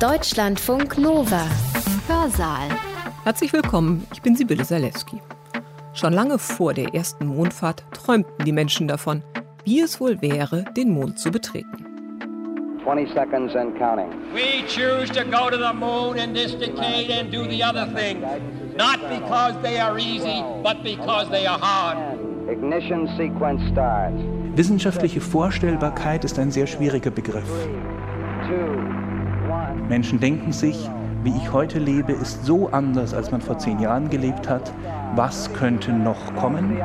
Deutschlandfunk Nova. Hörsaal. Herzlich willkommen, ich bin Sibylle Salewski. Schon lange vor der ersten Mondfahrt träumten die Menschen davon, wie es wohl wäre, den Mond zu betreten. 20 seconds and counting. We choose to go to the moon in this decade and do the other thing. Not because they are easy, but because they are hard. Ignition sequence starts. Wissenschaftliche Vorstellbarkeit ist ein sehr schwieriger Begriff. Menschen denken sich, wie ich heute lebe, ist so anders, als man vor zehn Jahren gelebt hat. Was könnte noch kommen?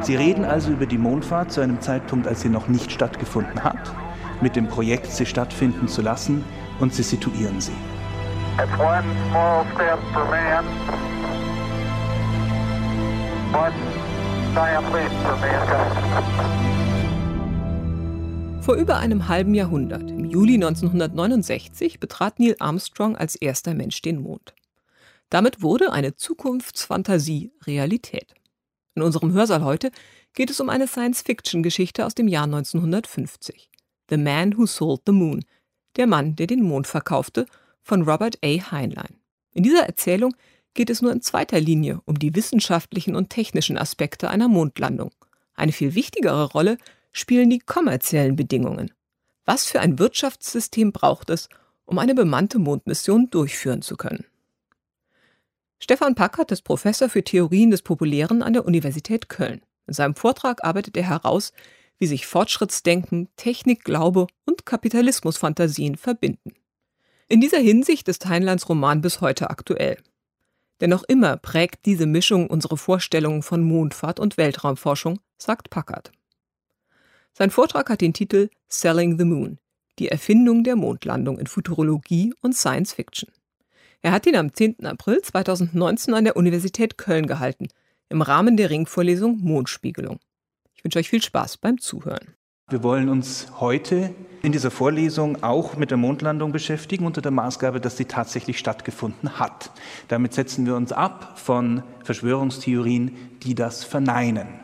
Sie reden also über die Mondfahrt zu einem Zeitpunkt, als sie noch nicht stattgefunden hat, mit dem Projekt, sie stattfinden zu lassen, und sie situieren sie. Vor über einem halben Jahrhundert, Juli 1969, betrat Neil Armstrong als erster Mensch den Mond. Damit wurde eine Zukunftsfantasie Realität. In unserem Hörsaal heute geht es um eine Science-Fiction-Geschichte aus dem Jahr 1950. The Man Who Sold the Moon, der Mann, der den Mond verkaufte, von Robert A. Heinlein. In dieser Erzählung geht es nur in zweiter Linie um die wissenschaftlichen und technischen Aspekte einer Mondlandung. Eine viel wichtigere Rolle spielen die kommerziellen Bedingungen. Was für ein Wirtschaftssystem braucht es, um eine bemannte Mondmission durchführen zu können? Stefan Packert ist Professor für Theorien des Populären an der Universität Köln. In seinem Vortrag arbeitet er heraus, wie sich Fortschrittsdenken, Technikglaube und Kapitalismusfantasien verbinden. In dieser Hinsicht ist Heinleins Roman bis heute aktuell. Denn noch immer prägt diese Mischung unsere Vorstellungen von Mondfahrt und Weltraumforschung, sagt Packard. Sein Vortrag hat den Titel Selling the Moon, die Erfindung der Mondlandung in Futurologie und Science Fiction. Er hat ihn am 10. April 2019 an der Universität Köln gehalten, im Rahmen der Ringvorlesung Mondspiegelung. Ich wünsche euch viel Spaß beim Zuhören. Wir wollen uns heute in dieser Vorlesung auch mit der Mondlandung beschäftigen, unter der Maßgabe, dass sie tatsächlich stattgefunden hat. Damit setzen wir uns ab von Verschwörungstheorien, die das verneinen.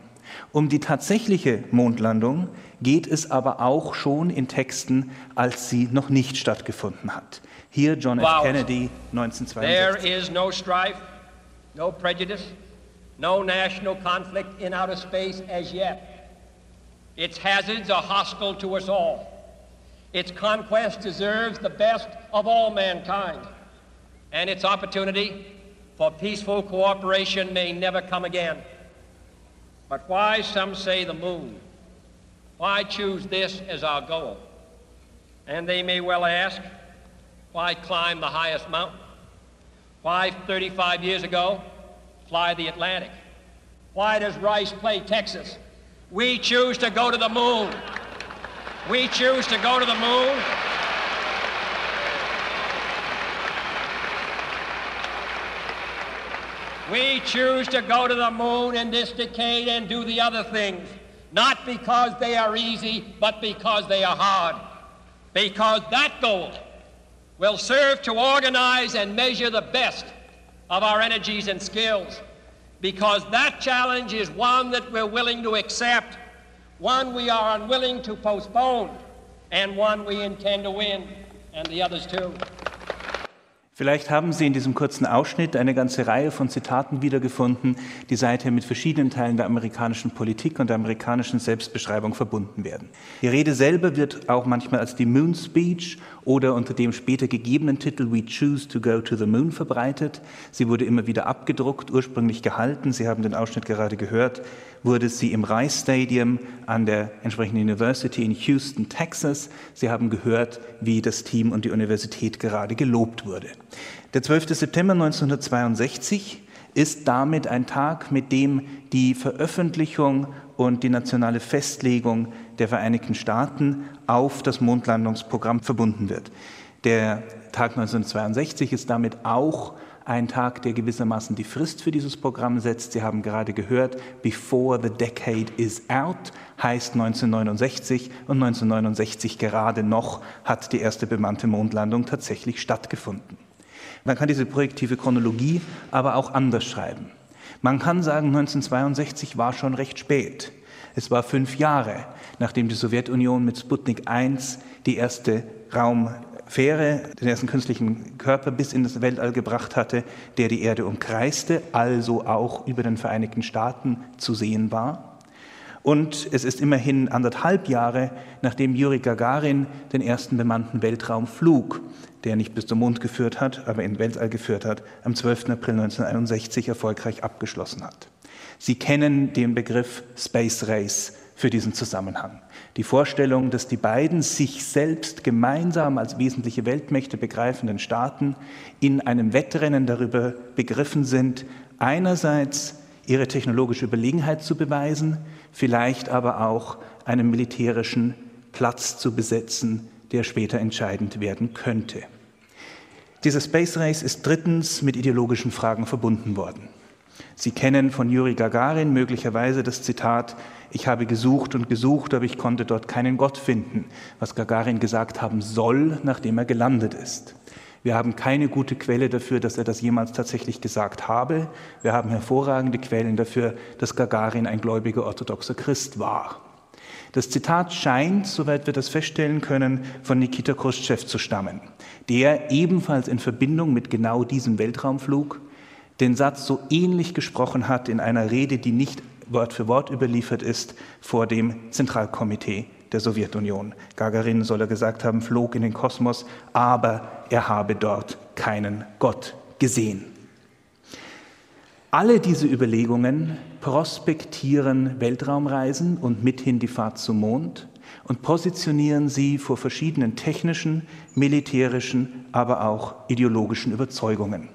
Um die tatsächliche Mondlandung geht es aber auch schon in Texten, als sie noch nicht stattgefunden hat. Hier John F. Kennedy 1962. There is no strife, no prejudice, no national conflict in outer space as yet. Its hazards are hostile to us all. Its conquest deserves the best of all mankind. And its opportunity for peaceful cooperation may never come again. But why, some say, the moon? Why choose this as our goal? And they may well ask, why climb the highest mountain? Why, 35 years ago, fly the Atlantic? Why does Rice play Texas? We choose to go to the moon. We choose to go to the moon We choose to go to the moon in this decade and do the other things, not because they are easy, but because they are hard. Because that goal will serve to organize and measure the best of our energies and skills. Because that challenge is one that we're willing to accept, one we are unwilling to postpone, and one we intend to win, and the others too. Vielleicht haben Sie in diesem kurzen Ausschnitt eine ganze Reihe von Zitaten wiedergefunden, die seither mit verschiedenen Teilen der amerikanischen Politik und der amerikanischen Selbstbeschreibung verbunden werden. Die Rede selber wird auch manchmal als die Moon Speech oder unter dem später gegebenen Titel We Choose to Go to the Moon verbreitet. Sie wurde immer wieder abgedruckt, ursprünglich gehalten. Sie haben den Ausschnitt gerade gehört wurde sie im Rice Stadium an der entsprechenden University in Houston, Texas. Sie haben gehört, wie das Team und die Universität gerade gelobt wurde. Der 12. September 1962 ist damit ein Tag, mit dem die Veröffentlichung und die nationale Festlegung der Vereinigten Staaten auf das Mondlandungsprogramm verbunden wird. Der Tag 1962 ist damit auch ein Tag, der gewissermaßen die Frist für dieses Programm setzt. Sie haben gerade gehört, Before the Decade is Out heißt 1969 und 1969 gerade noch hat die erste bemannte Mondlandung tatsächlich stattgefunden. Man kann diese projektive Chronologie aber auch anders schreiben. Man kann sagen, 1962 war schon recht spät. Es war fünf Jahre, nachdem die Sowjetunion mit Sputnik 1 die erste Raum Fähre, den ersten künstlichen Körper bis in das Weltall gebracht hatte, der die Erde umkreiste, also auch über den Vereinigten Staaten zu sehen war. Und es ist immerhin anderthalb Jahre, nachdem Juri Gagarin den ersten bemannten Weltraumflug, der nicht bis zum Mond geführt hat, aber in Weltall geführt hat, am 12. April 1961 erfolgreich abgeschlossen hat. Sie kennen den Begriff Space Race für diesen Zusammenhang. Die Vorstellung, dass die beiden sich selbst gemeinsam als wesentliche Weltmächte begreifenden Staaten in einem Wettrennen darüber begriffen sind, einerseits ihre technologische Überlegenheit zu beweisen, vielleicht aber auch einen militärischen Platz zu besetzen, der später entscheidend werden könnte. Dieser Space Race ist drittens mit ideologischen Fragen verbunden worden. Sie kennen von Juri Gagarin möglicherweise das Zitat, ich habe gesucht und gesucht, aber ich konnte dort keinen Gott finden, was Gagarin gesagt haben soll, nachdem er gelandet ist. Wir haben keine gute Quelle dafür, dass er das jemals tatsächlich gesagt habe. Wir haben hervorragende Quellen dafür, dass Gagarin ein gläubiger orthodoxer Christ war. Das Zitat scheint, soweit wir das feststellen können, von Nikita Khrushchev zu stammen, der ebenfalls in Verbindung mit genau diesem Weltraumflug den Satz so ähnlich gesprochen hat in einer Rede, die nicht Wort für Wort überliefert ist, vor dem Zentralkomitee der Sowjetunion. Gagarin soll er gesagt haben, flog in den Kosmos, aber er habe dort keinen Gott gesehen. Alle diese Überlegungen prospektieren Weltraumreisen und mithin die Fahrt zum Mond und positionieren sie vor verschiedenen technischen, militärischen, aber auch ideologischen Überzeugungen.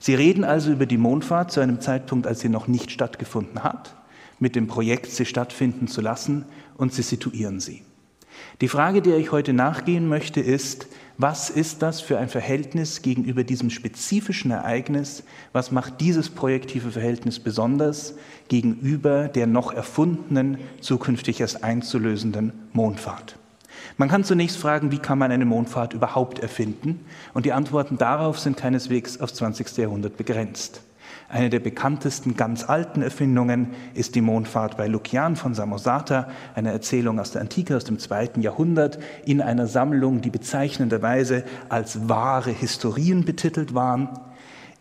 Sie reden also über die Mondfahrt zu einem Zeitpunkt, als sie noch nicht stattgefunden hat, mit dem Projekt, sie stattfinden zu lassen, und sie situieren sie. Die Frage, der ich heute nachgehen möchte, ist, was ist das für ein Verhältnis gegenüber diesem spezifischen Ereignis? Was macht dieses projektive Verhältnis besonders gegenüber der noch erfundenen, zukünftig erst einzulösenden Mondfahrt? Man kann zunächst fragen, wie kann man eine Mondfahrt überhaupt erfinden? Und die Antworten darauf sind keineswegs aufs 20. Jahrhundert begrenzt. Eine der bekanntesten ganz alten Erfindungen ist die Mondfahrt bei Lukian von Samosata, eine Erzählung aus der Antike aus dem zweiten Jahrhundert, in einer Sammlung, die bezeichnenderweise als wahre Historien betitelt waren,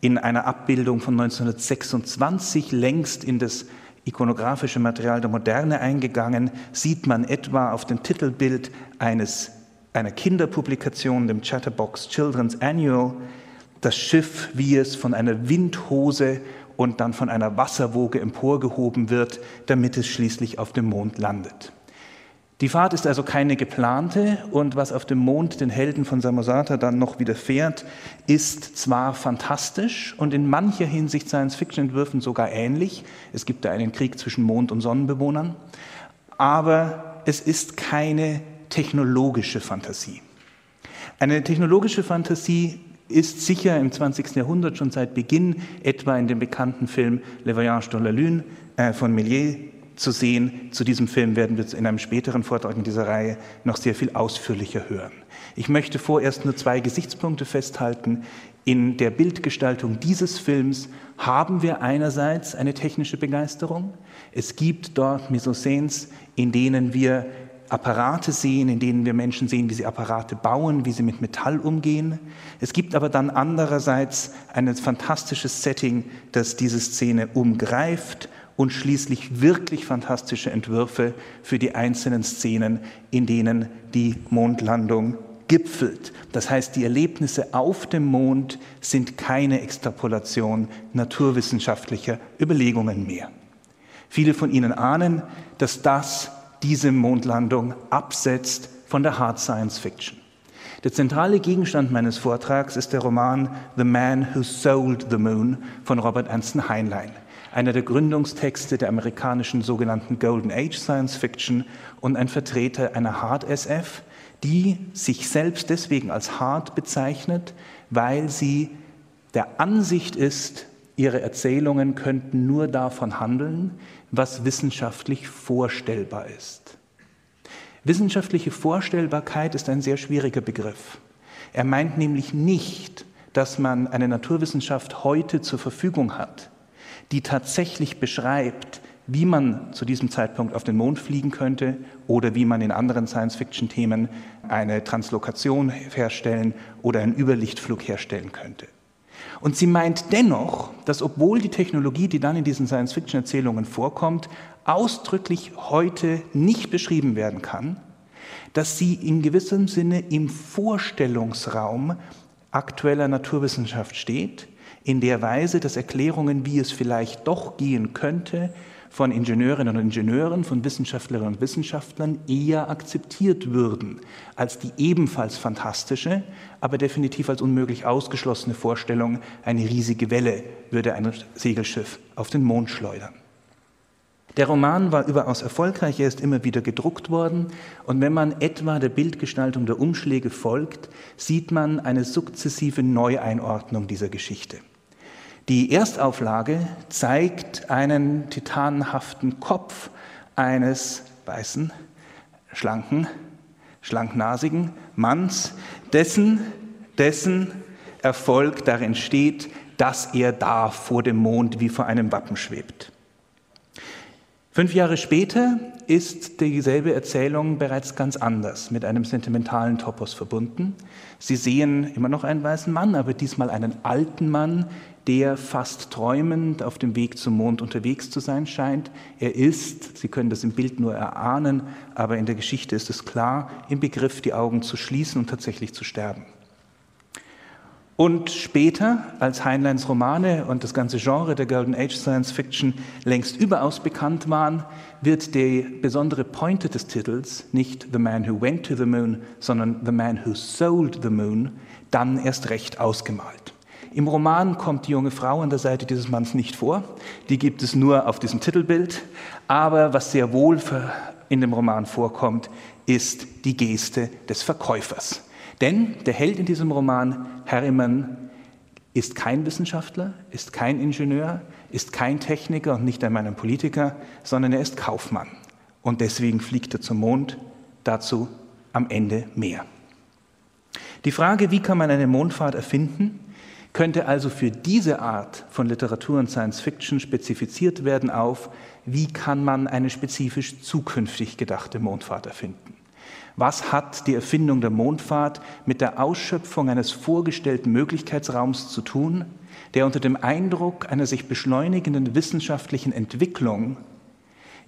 in einer Abbildung von 1926 längst in das ikonografische Material der Moderne eingegangen, sieht man etwa auf dem Titelbild eines, einer Kinderpublikation, dem Chatterbox Children's Annual, das Schiff, wie es von einer Windhose und dann von einer Wasserwoge emporgehoben wird, damit es schließlich auf dem Mond landet. Die Fahrt ist also keine geplante und was auf dem Mond den Helden von Samosata dann noch widerfährt, ist zwar fantastisch und in mancher Hinsicht Science-Fiction-Entwürfen sogar ähnlich. Es gibt da einen Krieg zwischen Mond- und Sonnenbewohnern, aber es ist keine technologische Fantasie. Eine technologische Fantasie ist sicher im 20. Jahrhundert schon seit Beginn, etwa in dem bekannten Film Le Voyage dans la Lune äh, von Méliès zu sehen. Zu diesem Film werden wir in einem späteren Vortrag in dieser Reihe noch sehr viel ausführlicher hören. Ich möchte vorerst nur zwei Gesichtspunkte festhalten. In der Bildgestaltung dieses Films haben wir einerseits eine technische Begeisterung. Es gibt dort Misoscenes, in denen wir Apparate sehen, in denen wir Menschen sehen, wie sie Apparate bauen, wie sie mit Metall umgehen. Es gibt aber dann andererseits ein fantastisches Setting, das diese Szene umgreift und schließlich wirklich fantastische Entwürfe für die einzelnen Szenen, in denen die Mondlandung gipfelt. Das heißt, die Erlebnisse auf dem Mond sind keine Extrapolation naturwissenschaftlicher Überlegungen mehr. Viele von Ihnen ahnen, dass das diese Mondlandung absetzt von der Hard Science Fiction. Der zentrale Gegenstand meines Vortrags ist der Roman The Man Who Sold the Moon von Robert Anson Heinlein einer der Gründungstexte der amerikanischen sogenannten Golden Age Science Fiction und ein Vertreter einer Hard SF, die sich selbst deswegen als hart bezeichnet, weil sie der Ansicht ist, ihre Erzählungen könnten nur davon handeln, was wissenschaftlich vorstellbar ist. Wissenschaftliche Vorstellbarkeit ist ein sehr schwieriger Begriff. Er meint nämlich nicht, dass man eine Naturwissenschaft heute zur Verfügung hat, die tatsächlich beschreibt, wie man zu diesem Zeitpunkt auf den Mond fliegen könnte oder wie man in anderen Science-Fiction-Themen eine Translokation herstellen oder einen Überlichtflug herstellen könnte. Und sie meint dennoch, dass obwohl die Technologie, die dann in diesen Science-Fiction-Erzählungen vorkommt, ausdrücklich heute nicht beschrieben werden kann, dass sie in gewissem Sinne im Vorstellungsraum aktueller Naturwissenschaft steht, in der Weise, dass Erklärungen, wie es vielleicht doch gehen könnte, von Ingenieurinnen und Ingenieuren, von Wissenschaftlerinnen und Wissenschaftlern eher akzeptiert würden als die ebenfalls fantastische, aber definitiv als unmöglich ausgeschlossene Vorstellung, eine riesige Welle würde ein Segelschiff auf den Mond schleudern. Der Roman war überaus erfolgreich, er ist immer wieder gedruckt worden und wenn man etwa der Bildgestaltung der Umschläge folgt, sieht man eine sukzessive Neueinordnung dieser Geschichte. Die Erstauflage zeigt einen titanenhaften Kopf eines weißen, schlanken, schlanknasigen Manns, dessen, dessen Erfolg darin steht, dass er da vor dem Mond wie vor einem Wappen schwebt. Fünf Jahre später ist dieselbe Erzählung bereits ganz anders, mit einem sentimentalen Topos verbunden. Sie sehen immer noch einen weißen Mann, aber diesmal einen alten Mann, der fast träumend auf dem Weg zum Mond unterwegs zu sein scheint. Er ist, Sie können das im Bild nur erahnen, aber in der Geschichte ist es klar, im Begriff, die Augen zu schließen und tatsächlich zu sterben. Und später, als Heinleins Romane und das ganze Genre der Golden Age Science Fiction längst überaus bekannt waren, wird die besondere Pointe des Titels nicht The Man Who Went to the Moon, sondern The Man Who Sold the Moon dann erst recht ausgemalt. Im Roman kommt die junge Frau an der Seite dieses Manns nicht vor. Die gibt es nur auf diesem Titelbild. Aber was sehr wohl in dem Roman vorkommt, ist die Geste des Verkäufers. Denn der Held in diesem Roman, Harriman, ist kein Wissenschaftler, ist kein Ingenieur, ist kein Techniker und nicht einmal ein Politiker, sondern er ist Kaufmann. Und deswegen fliegt er zum Mond. Dazu am Ende mehr. Die Frage, wie kann man eine Mondfahrt erfinden, könnte also für diese Art von Literatur und Science Fiction spezifiziert werden auf, wie kann man eine spezifisch zukünftig gedachte Mondfahrt erfinden. Was hat die Erfindung der Mondfahrt mit der Ausschöpfung eines vorgestellten Möglichkeitsraums zu tun, der unter dem Eindruck einer sich beschleunigenden wissenschaftlichen Entwicklung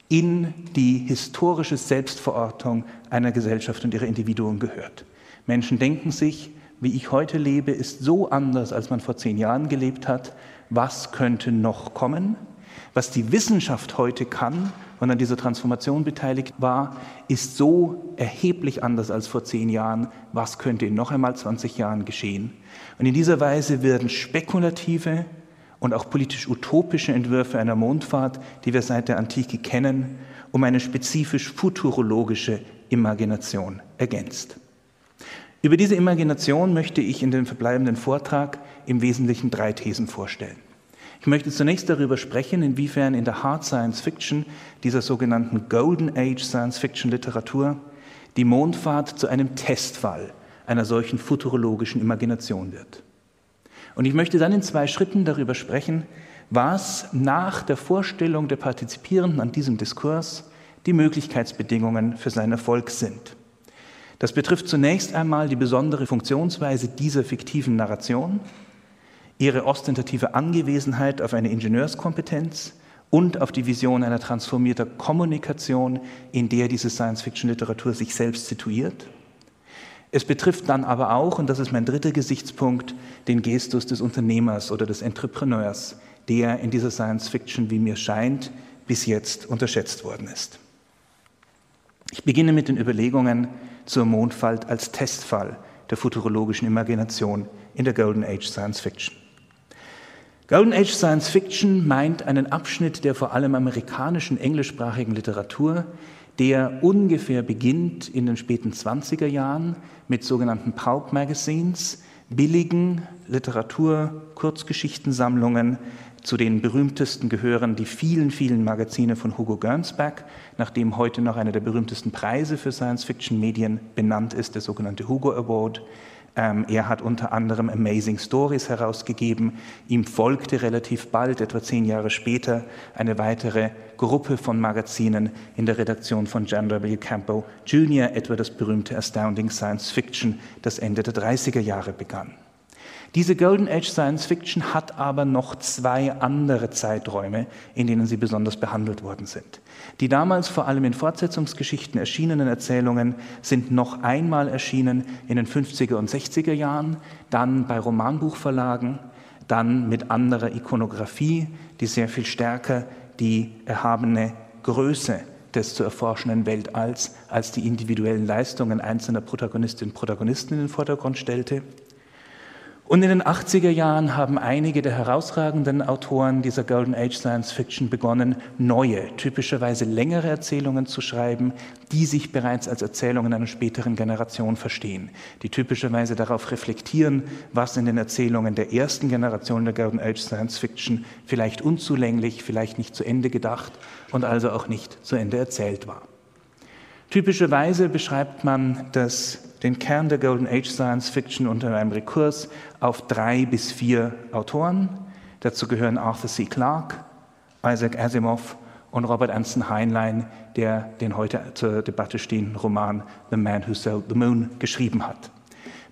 in die historische Selbstverortung einer Gesellschaft und ihrer Individuen gehört? Menschen denken sich, wie ich heute lebe, ist so anders, als man vor zehn Jahren gelebt hat. Was könnte noch kommen? Was die Wissenschaft heute kann und an dieser Transformation beteiligt war, ist so erheblich anders als vor zehn Jahren. Was könnte in noch einmal 20 Jahren geschehen? Und in dieser Weise werden spekulative und auch politisch utopische Entwürfe einer Mondfahrt, die wir seit der Antike kennen, um eine spezifisch futurologische Imagination ergänzt. Über diese Imagination möchte ich in dem verbleibenden Vortrag im Wesentlichen drei Thesen vorstellen. Ich möchte zunächst darüber sprechen, inwiefern in der Hard Science Fiction, dieser sogenannten Golden Age Science Fiction Literatur, die Mondfahrt zu einem Testfall einer solchen futurologischen Imagination wird. Und ich möchte dann in zwei Schritten darüber sprechen, was nach der Vorstellung der Partizipierenden an diesem Diskurs die Möglichkeitsbedingungen für seinen Erfolg sind. Das betrifft zunächst einmal die besondere Funktionsweise dieser fiktiven Narration, ihre ostentative Angewesenheit auf eine Ingenieurskompetenz und auf die Vision einer transformierter Kommunikation, in der diese Science-Fiction-Literatur sich selbst situiert. Es betrifft dann aber auch, und das ist mein dritter Gesichtspunkt, den Gestus des Unternehmers oder des Entrepreneurs, der in dieser Science-Fiction, wie mir scheint, bis jetzt unterschätzt worden ist. Ich beginne mit den Überlegungen zur Mondfalt als Testfall der futurologischen Imagination in der Golden Age Science Fiction. Golden Age Science Fiction meint einen Abschnitt der vor allem amerikanischen englischsprachigen Literatur, der ungefähr beginnt in den späten 20er Jahren mit sogenannten Pulp Magazines, billigen Literatur, Kurzgeschichtensammlungen, zu den berühmtesten gehören die vielen, vielen Magazine von Hugo Gernsback, nach dem heute noch einer der berühmtesten Preise für Science-Fiction-Medien benannt ist, der sogenannte Hugo Award. Ähm, er hat unter anderem Amazing Stories herausgegeben. Ihm folgte relativ bald, etwa zehn Jahre später, eine weitere Gruppe von Magazinen in der Redaktion von John W. Campbell Jr., etwa das berühmte Astounding Science Fiction, das Ende der 30er Jahre begann. Diese Golden Age Science Fiction hat aber noch zwei andere Zeiträume, in denen sie besonders behandelt worden sind. Die damals vor allem in Fortsetzungsgeschichten erschienenen Erzählungen sind noch einmal erschienen in den 50er und 60er Jahren, dann bei Romanbuchverlagen, dann mit anderer Ikonografie, die sehr viel stärker die erhabene Größe des zu erforschenden Weltalls als die individuellen Leistungen einzelner Protagonistinnen und Protagonisten in den Vordergrund stellte. Und in den 80er Jahren haben einige der herausragenden Autoren dieser Golden Age Science Fiction begonnen, neue, typischerweise längere Erzählungen zu schreiben, die sich bereits als Erzählungen einer späteren Generation verstehen, die typischerweise darauf reflektieren, was in den Erzählungen der ersten Generation der Golden Age Science Fiction vielleicht unzulänglich, vielleicht nicht zu Ende gedacht und also auch nicht zu Ende erzählt war. Typischerweise beschreibt man das den Kern der Golden Age Science Fiction unter einem Rekurs auf drei bis vier Autoren. Dazu gehören Arthur C. Clarke, Isaac Asimov und Robert Anson Heinlein, der den heute zur Debatte stehenden Roman The Man Who Sold the Moon geschrieben hat.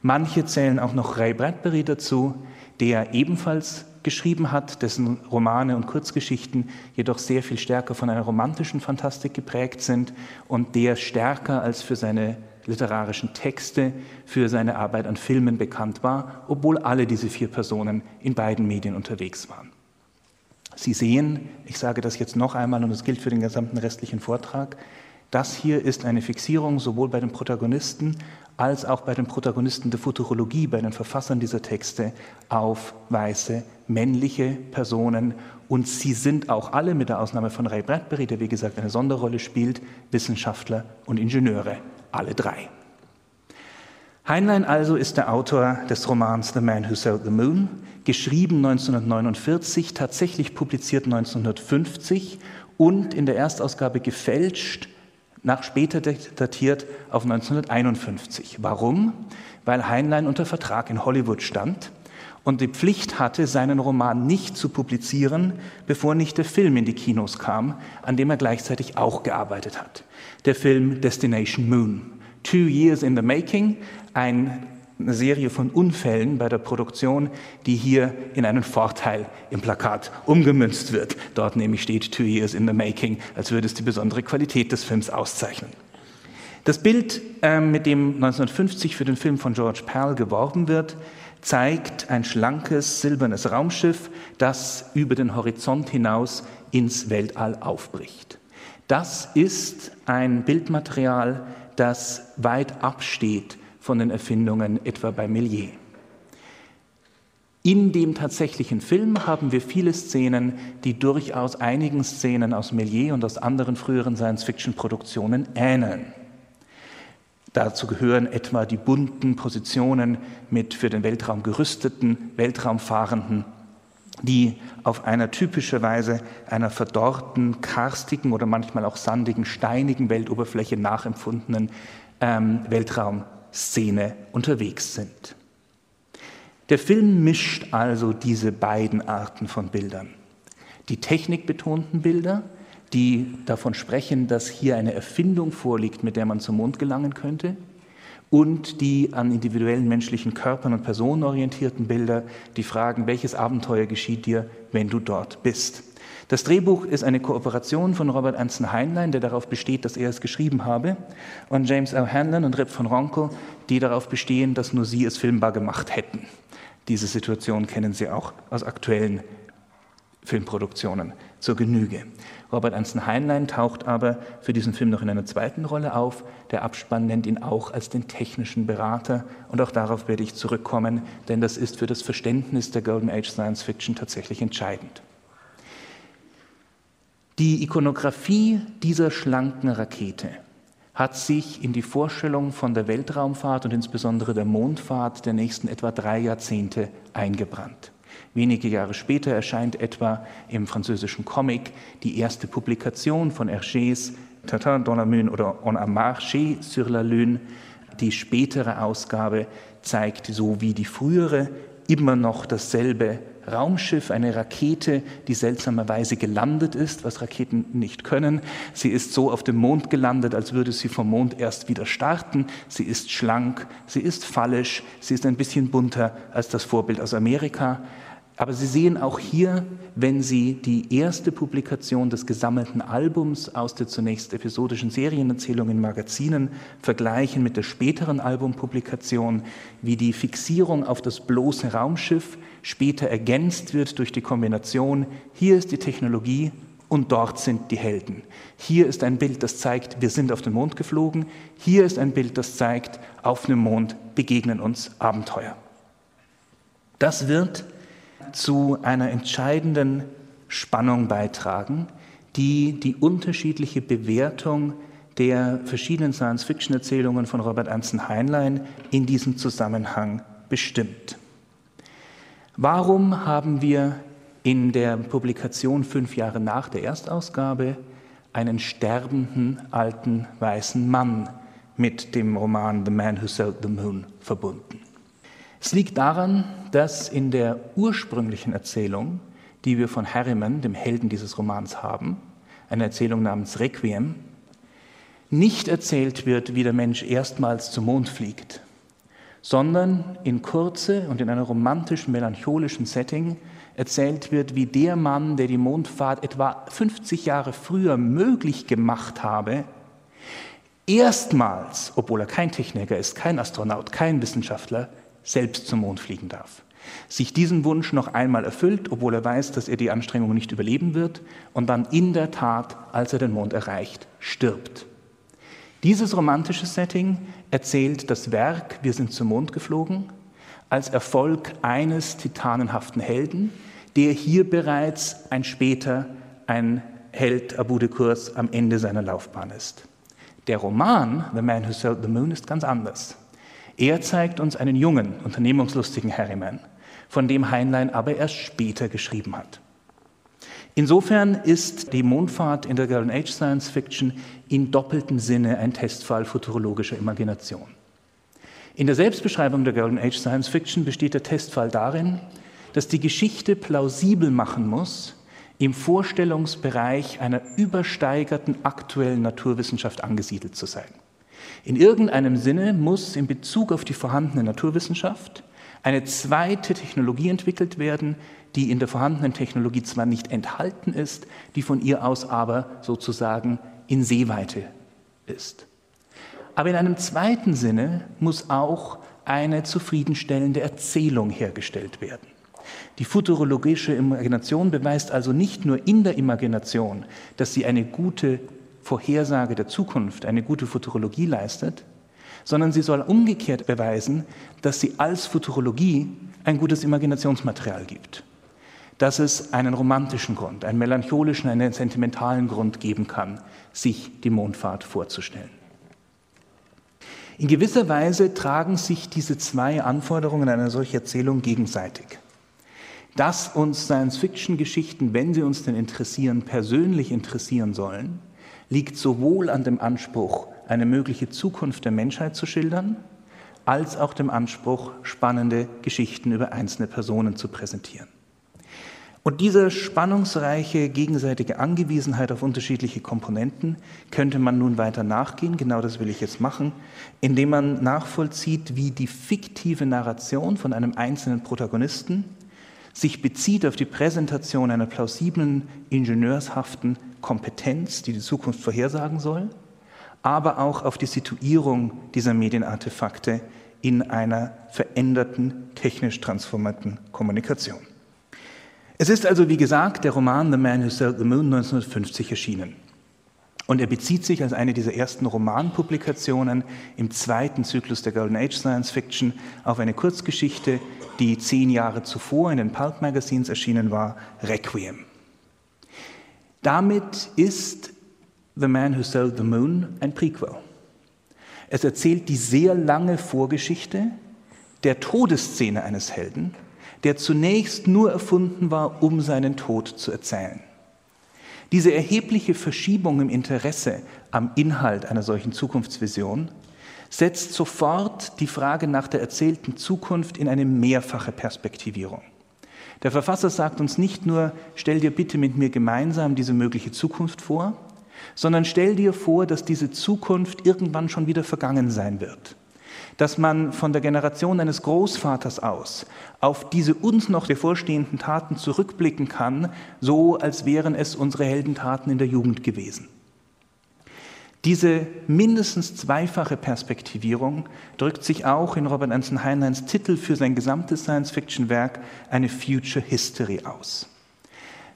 Manche zählen auch noch Ray Bradbury dazu, der ebenfalls geschrieben hat, dessen Romane und Kurzgeschichten jedoch sehr viel stärker von einer romantischen Fantastik geprägt sind und der stärker als für seine literarischen Texte für seine Arbeit an Filmen bekannt war, obwohl alle diese vier Personen in beiden Medien unterwegs waren. Sie sehen, ich sage das jetzt noch einmal und es gilt für den gesamten restlichen Vortrag, das hier ist eine Fixierung sowohl bei den Protagonisten als auch bei den Protagonisten der Futurologie, bei den Verfassern dieser Texte auf weiße männliche Personen und sie sind auch alle, mit der Ausnahme von Ray Bradbury, der wie gesagt eine Sonderrolle spielt, Wissenschaftler und Ingenieure alle drei. Heinlein also ist der Autor des Romans The Man Who Sold the Moon, geschrieben 1949, tatsächlich publiziert 1950 und in der Erstausgabe gefälscht, nach später datiert auf 1951. Warum? Weil Heinlein unter Vertrag in Hollywood stand und die Pflicht hatte, seinen Roman nicht zu publizieren, bevor nicht der Film in die Kinos kam, an dem er gleichzeitig auch gearbeitet hat. Der Film Destination Moon. Two Years in the Making, ein, eine Serie von Unfällen bei der Produktion, die hier in einen Vorteil im Plakat umgemünzt wird. Dort nämlich steht Two Years in the Making, als würde es die besondere Qualität des Films auszeichnen. Das Bild, äh, mit dem 1950 für den Film von George Pell geworben wird, zeigt ein schlankes silbernes Raumschiff, das über den Horizont hinaus ins Weltall aufbricht. Das ist ein Bildmaterial, das weit absteht von den Erfindungen etwa bei Méliès. In dem tatsächlichen Film haben wir viele Szenen, die durchaus einigen Szenen aus Méliès und aus anderen früheren Science-Fiction-Produktionen ähneln. Dazu gehören etwa die bunten Positionen mit für den Weltraum gerüsteten Weltraumfahrenden, die auf einer typischerweise einer verdorrten, karstigen oder manchmal auch sandigen, steinigen Weltoberfläche nachempfundenen ähm, Weltraumszene unterwegs sind. Der Film mischt also diese beiden Arten von Bildern. Die technikbetonten Bilder die davon sprechen, dass hier eine Erfindung vorliegt, mit der man zum Mond gelangen könnte, und die an individuellen menschlichen Körpern und Personen orientierten Bilder, die fragen, welches Abenteuer geschieht dir, wenn du dort bist. Das Drehbuch ist eine Kooperation von Robert Anson Heinlein, der darauf besteht, dass er es geschrieben habe, und James L. Hanlon und Rip von Ronco, die darauf bestehen, dass nur sie es filmbar gemacht hätten. Diese Situation kennen Sie auch aus aktuellen Filmproduktionen zur Genüge. Robert Anson Heinlein taucht aber für diesen Film noch in einer zweiten Rolle auf. Der Abspann nennt ihn auch als den technischen Berater und auch darauf werde ich zurückkommen, denn das ist für das Verständnis der Golden Age Science Fiction tatsächlich entscheidend. Die Ikonografie dieser schlanken Rakete hat sich in die Vorstellung von der Weltraumfahrt und insbesondere der Mondfahrt der nächsten etwa drei Jahrzehnte eingebrannt. Wenige Jahre später erscheint etwa im französischen Comic die erste Publikation von Hergés Tatin dans la Lune oder On a marché sur la Lune. Die spätere Ausgabe zeigt so wie die frühere immer noch dasselbe Raumschiff, eine Rakete, die seltsamerweise gelandet ist, was Raketen nicht können. Sie ist so auf dem Mond gelandet, als würde sie vom Mond erst wieder starten. Sie ist schlank, sie ist fallisch, sie ist ein bisschen bunter als das Vorbild aus Amerika. Aber Sie sehen auch hier, wenn Sie die erste Publikation des gesammelten Albums aus der zunächst episodischen Serienerzählung in Magazinen vergleichen mit der späteren Albumpublikation, wie die Fixierung auf das bloße Raumschiff später ergänzt wird durch die Kombination, hier ist die Technologie und dort sind die Helden. Hier ist ein Bild, das zeigt, wir sind auf den Mond geflogen. Hier ist ein Bild, das zeigt, auf dem Mond begegnen uns Abenteuer. Das wird zu einer entscheidenden Spannung beitragen, die die unterschiedliche Bewertung der verschiedenen Science-Fiction-Erzählungen von Robert Anson Heinlein in diesem Zusammenhang bestimmt. Warum haben wir in der Publikation fünf Jahre nach der Erstausgabe einen sterbenden alten weißen Mann mit dem Roman The Man Who Sold the Moon verbunden? Es liegt daran, dass in der ursprünglichen Erzählung, die wir von Harriman, dem Helden dieses Romans, haben, eine Erzählung namens Requiem, nicht erzählt wird, wie der Mensch erstmals zum Mond fliegt, sondern in Kurze und in einem romantischen, melancholischen Setting erzählt wird, wie der Mann, der die Mondfahrt etwa 50 Jahre früher möglich gemacht habe, erstmals, obwohl er kein Techniker ist, kein Astronaut, kein Wissenschaftler, selbst zum Mond fliegen darf. Sich diesen Wunsch noch einmal erfüllt, obwohl er weiß, dass er die Anstrengung nicht überleben wird, und dann in der Tat, als er den Mond erreicht, stirbt. Dieses romantische Setting erzählt das Werk Wir sind zum Mond geflogen als Erfolg eines titanenhaften Helden, der hier bereits ein später ein Held Abu de Kurs am Ende seiner Laufbahn ist. Der Roman The Man Who Sold the Moon ist ganz anders. Er zeigt uns einen jungen, unternehmungslustigen Harriman, von dem Heinlein aber erst später geschrieben hat. Insofern ist die Mondfahrt in der Golden Age Science Fiction in doppeltem Sinne ein Testfall futurologischer Imagination. In der Selbstbeschreibung der Golden Age Science Fiction besteht der Testfall darin, dass die Geschichte plausibel machen muss, im Vorstellungsbereich einer übersteigerten aktuellen Naturwissenschaft angesiedelt zu sein. In irgendeinem Sinne muss in Bezug auf die vorhandene Naturwissenschaft eine zweite Technologie entwickelt werden, die in der vorhandenen Technologie zwar nicht enthalten ist, die von ihr aus aber sozusagen in Sehweite ist. Aber in einem zweiten Sinne muss auch eine zufriedenstellende Erzählung hergestellt werden. Die futurologische Imagination beweist also nicht nur in der Imagination, dass sie eine gute Vorhersage der Zukunft, eine gute Futurologie leistet, sondern sie soll umgekehrt beweisen, dass sie als Futurologie ein gutes Imaginationsmaterial gibt. Dass es einen romantischen Grund, einen melancholischen, einen sentimentalen Grund geben kann, sich die Mondfahrt vorzustellen. In gewisser Weise tragen sich diese zwei Anforderungen einer solchen Erzählung gegenseitig. Dass uns Science-Fiction-Geschichten, wenn sie uns denn interessieren, persönlich interessieren sollen, liegt sowohl an dem Anspruch, eine mögliche Zukunft der Menschheit zu schildern, als auch dem Anspruch, spannende Geschichten über einzelne Personen zu präsentieren. Und diese spannungsreiche gegenseitige Angewiesenheit auf unterschiedliche Komponenten könnte man nun weiter nachgehen, genau das will ich jetzt machen, indem man nachvollzieht, wie die fiktive Narration von einem einzelnen Protagonisten sich bezieht auf die Präsentation einer plausiblen, ingenieurshaften Kompetenz, die die Zukunft vorhersagen soll, aber auch auf die Situierung dieser Medienartefakte in einer veränderten, technisch transformierten Kommunikation. Es ist also, wie gesagt, der Roman The Man Who Sold the Moon 1950 erschienen. Und er bezieht sich als eine dieser ersten Romanpublikationen im zweiten Zyklus der Golden Age Science Fiction auf eine Kurzgeschichte, die zehn Jahre zuvor in den Pulp Magazines erschienen war, Requiem. Damit ist The Man Who Sold the Moon ein Prequel. Es erzählt die sehr lange Vorgeschichte der Todesszene eines Helden, der zunächst nur erfunden war, um seinen Tod zu erzählen. Diese erhebliche Verschiebung im Interesse am Inhalt einer solchen Zukunftsvision setzt sofort die Frage nach der erzählten Zukunft in eine mehrfache Perspektivierung. Der Verfasser sagt uns nicht nur, stell dir bitte mit mir gemeinsam diese mögliche Zukunft vor, sondern stell dir vor, dass diese Zukunft irgendwann schon wieder vergangen sein wird. Dass man von der Generation eines Großvaters aus auf diese uns noch bevorstehenden Taten zurückblicken kann, so als wären es unsere Heldentaten in der Jugend gewesen. Diese mindestens zweifache Perspektivierung drückt sich auch in Robert Anson Heinleins Titel für sein gesamtes Science-Fiction-Werk eine Future History aus.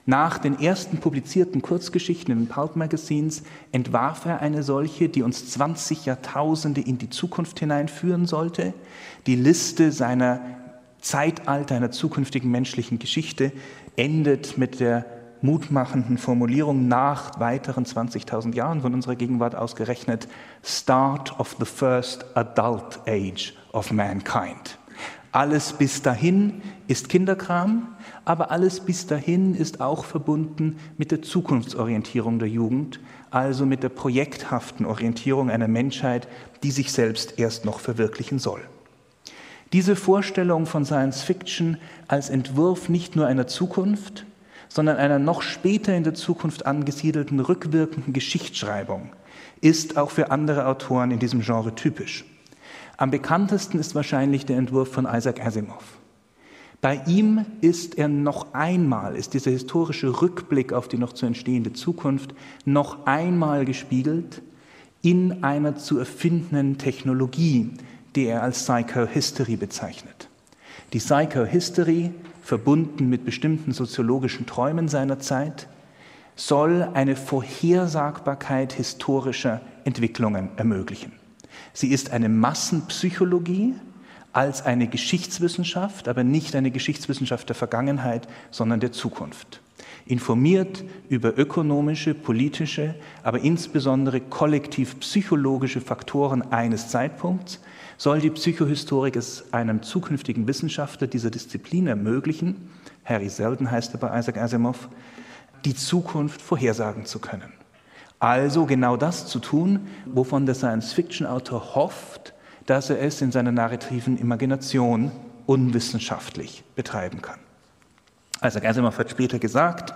Nach den ersten publizierten Kurzgeschichten in Pulp Magazines entwarf er eine solche, die uns 20 Jahrtausende in die Zukunft hineinführen sollte. Die Liste seiner Zeitalter einer zukünftigen menschlichen Geschichte endet mit der mutmachenden Formulierung nach weiteren 20.000 Jahren von unserer Gegenwart ausgerechnet, Start of the first adult age of mankind. Alles bis dahin ist Kinderkram, aber alles bis dahin ist auch verbunden mit der Zukunftsorientierung der Jugend, also mit der projekthaften Orientierung einer Menschheit, die sich selbst erst noch verwirklichen soll. Diese Vorstellung von Science Fiction als Entwurf nicht nur einer Zukunft, sondern einer noch später in der Zukunft angesiedelten rückwirkenden Geschichtsschreibung ist auch für andere Autoren in diesem Genre typisch. Am bekanntesten ist wahrscheinlich der Entwurf von Isaac Asimov. Bei ihm ist er noch einmal, ist dieser historische Rückblick auf die noch zu entstehende Zukunft noch einmal gespiegelt in einer zu erfindenden Technologie, die er als Psychohistory bezeichnet. Die Psychohistory verbunden mit bestimmten soziologischen Träumen seiner Zeit, soll eine Vorhersagbarkeit historischer Entwicklungen ermöglichen. Sie ist eine Massenpsychologie als eine Geschichtswissenschaft, aber nicht eine Geschichtswissenschaft der Vergangenheit, sondern der Zukunft. Informiert über ökonomische, politische, aber insbesondere kollektiv psychologische Faktoren eines Zeitpunkts, soll die Psychohistorik es einem zukünftigen Wissenschaftler dieser Disziplin ermöglichen, Harry Selden heißt er bei Isaac Asimov, die Zukunft vorhersagen zu können. Also genau das zu tun, wovon der Science-Fiction-Autor hofft, dass er es in seiner narrativen Imagination unwissenschaftlich betreiben kann. Isaac Asimov hat später gesagt,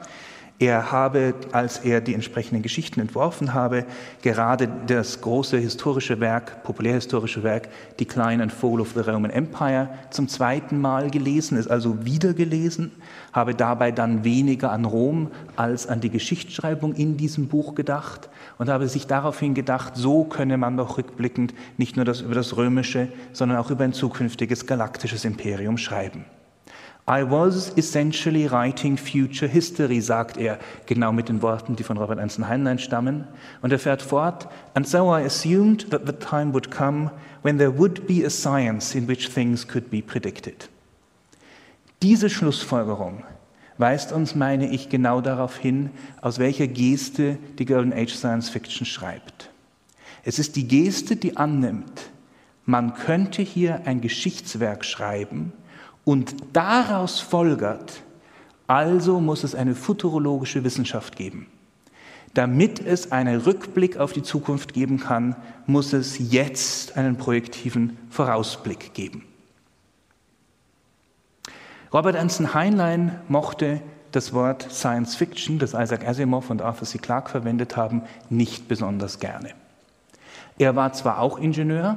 er habe, als er die entsprechenden Geschichten entworfen habe, gerade das große historische Werk, populärhistorische Werk Decline and Fall of the Roman Empire zum zweiten Mal gelesen, ist also wieder gelesen, habe dabei dann weniger an Rom als an die Geschichtsschreibung in diesem Buch gedacht und habe sich daraufhin gedacht, so könne man doch rückblickend nicht nur das über das römische, sondern auch über ein zukünftiges galaktisches Imperium schreiben. I was essentially writing future history, sagt er, genau mit den Worten, die von Robert Anson Heinlein stammen. Und er fährt fort, and so I assumed that the time would come when there would be a science in which things could be predicted. Diese Schlussfolgerung weist uns, meine ich, genau darauf hin, aus welcher Geste die Golden Age Science Fiction schreibt. Es ist die Geste, die annimmt, man könnte hier ein Geschichtswerk schreiben, und daraus folgert, also muss es eine futurologische Wissenschaft geben. Damit es einen Rückblick auf die Zukunft geben kann, muss es jetzt einen projektiven Vorausblick geben. Robert Anson Heinlein mochte das Wort Science Fiction, das Isaac Asimov und Arthur C. Clarke verwendet haben, nicht besonders gerne. Er war zwar auch Ingenieur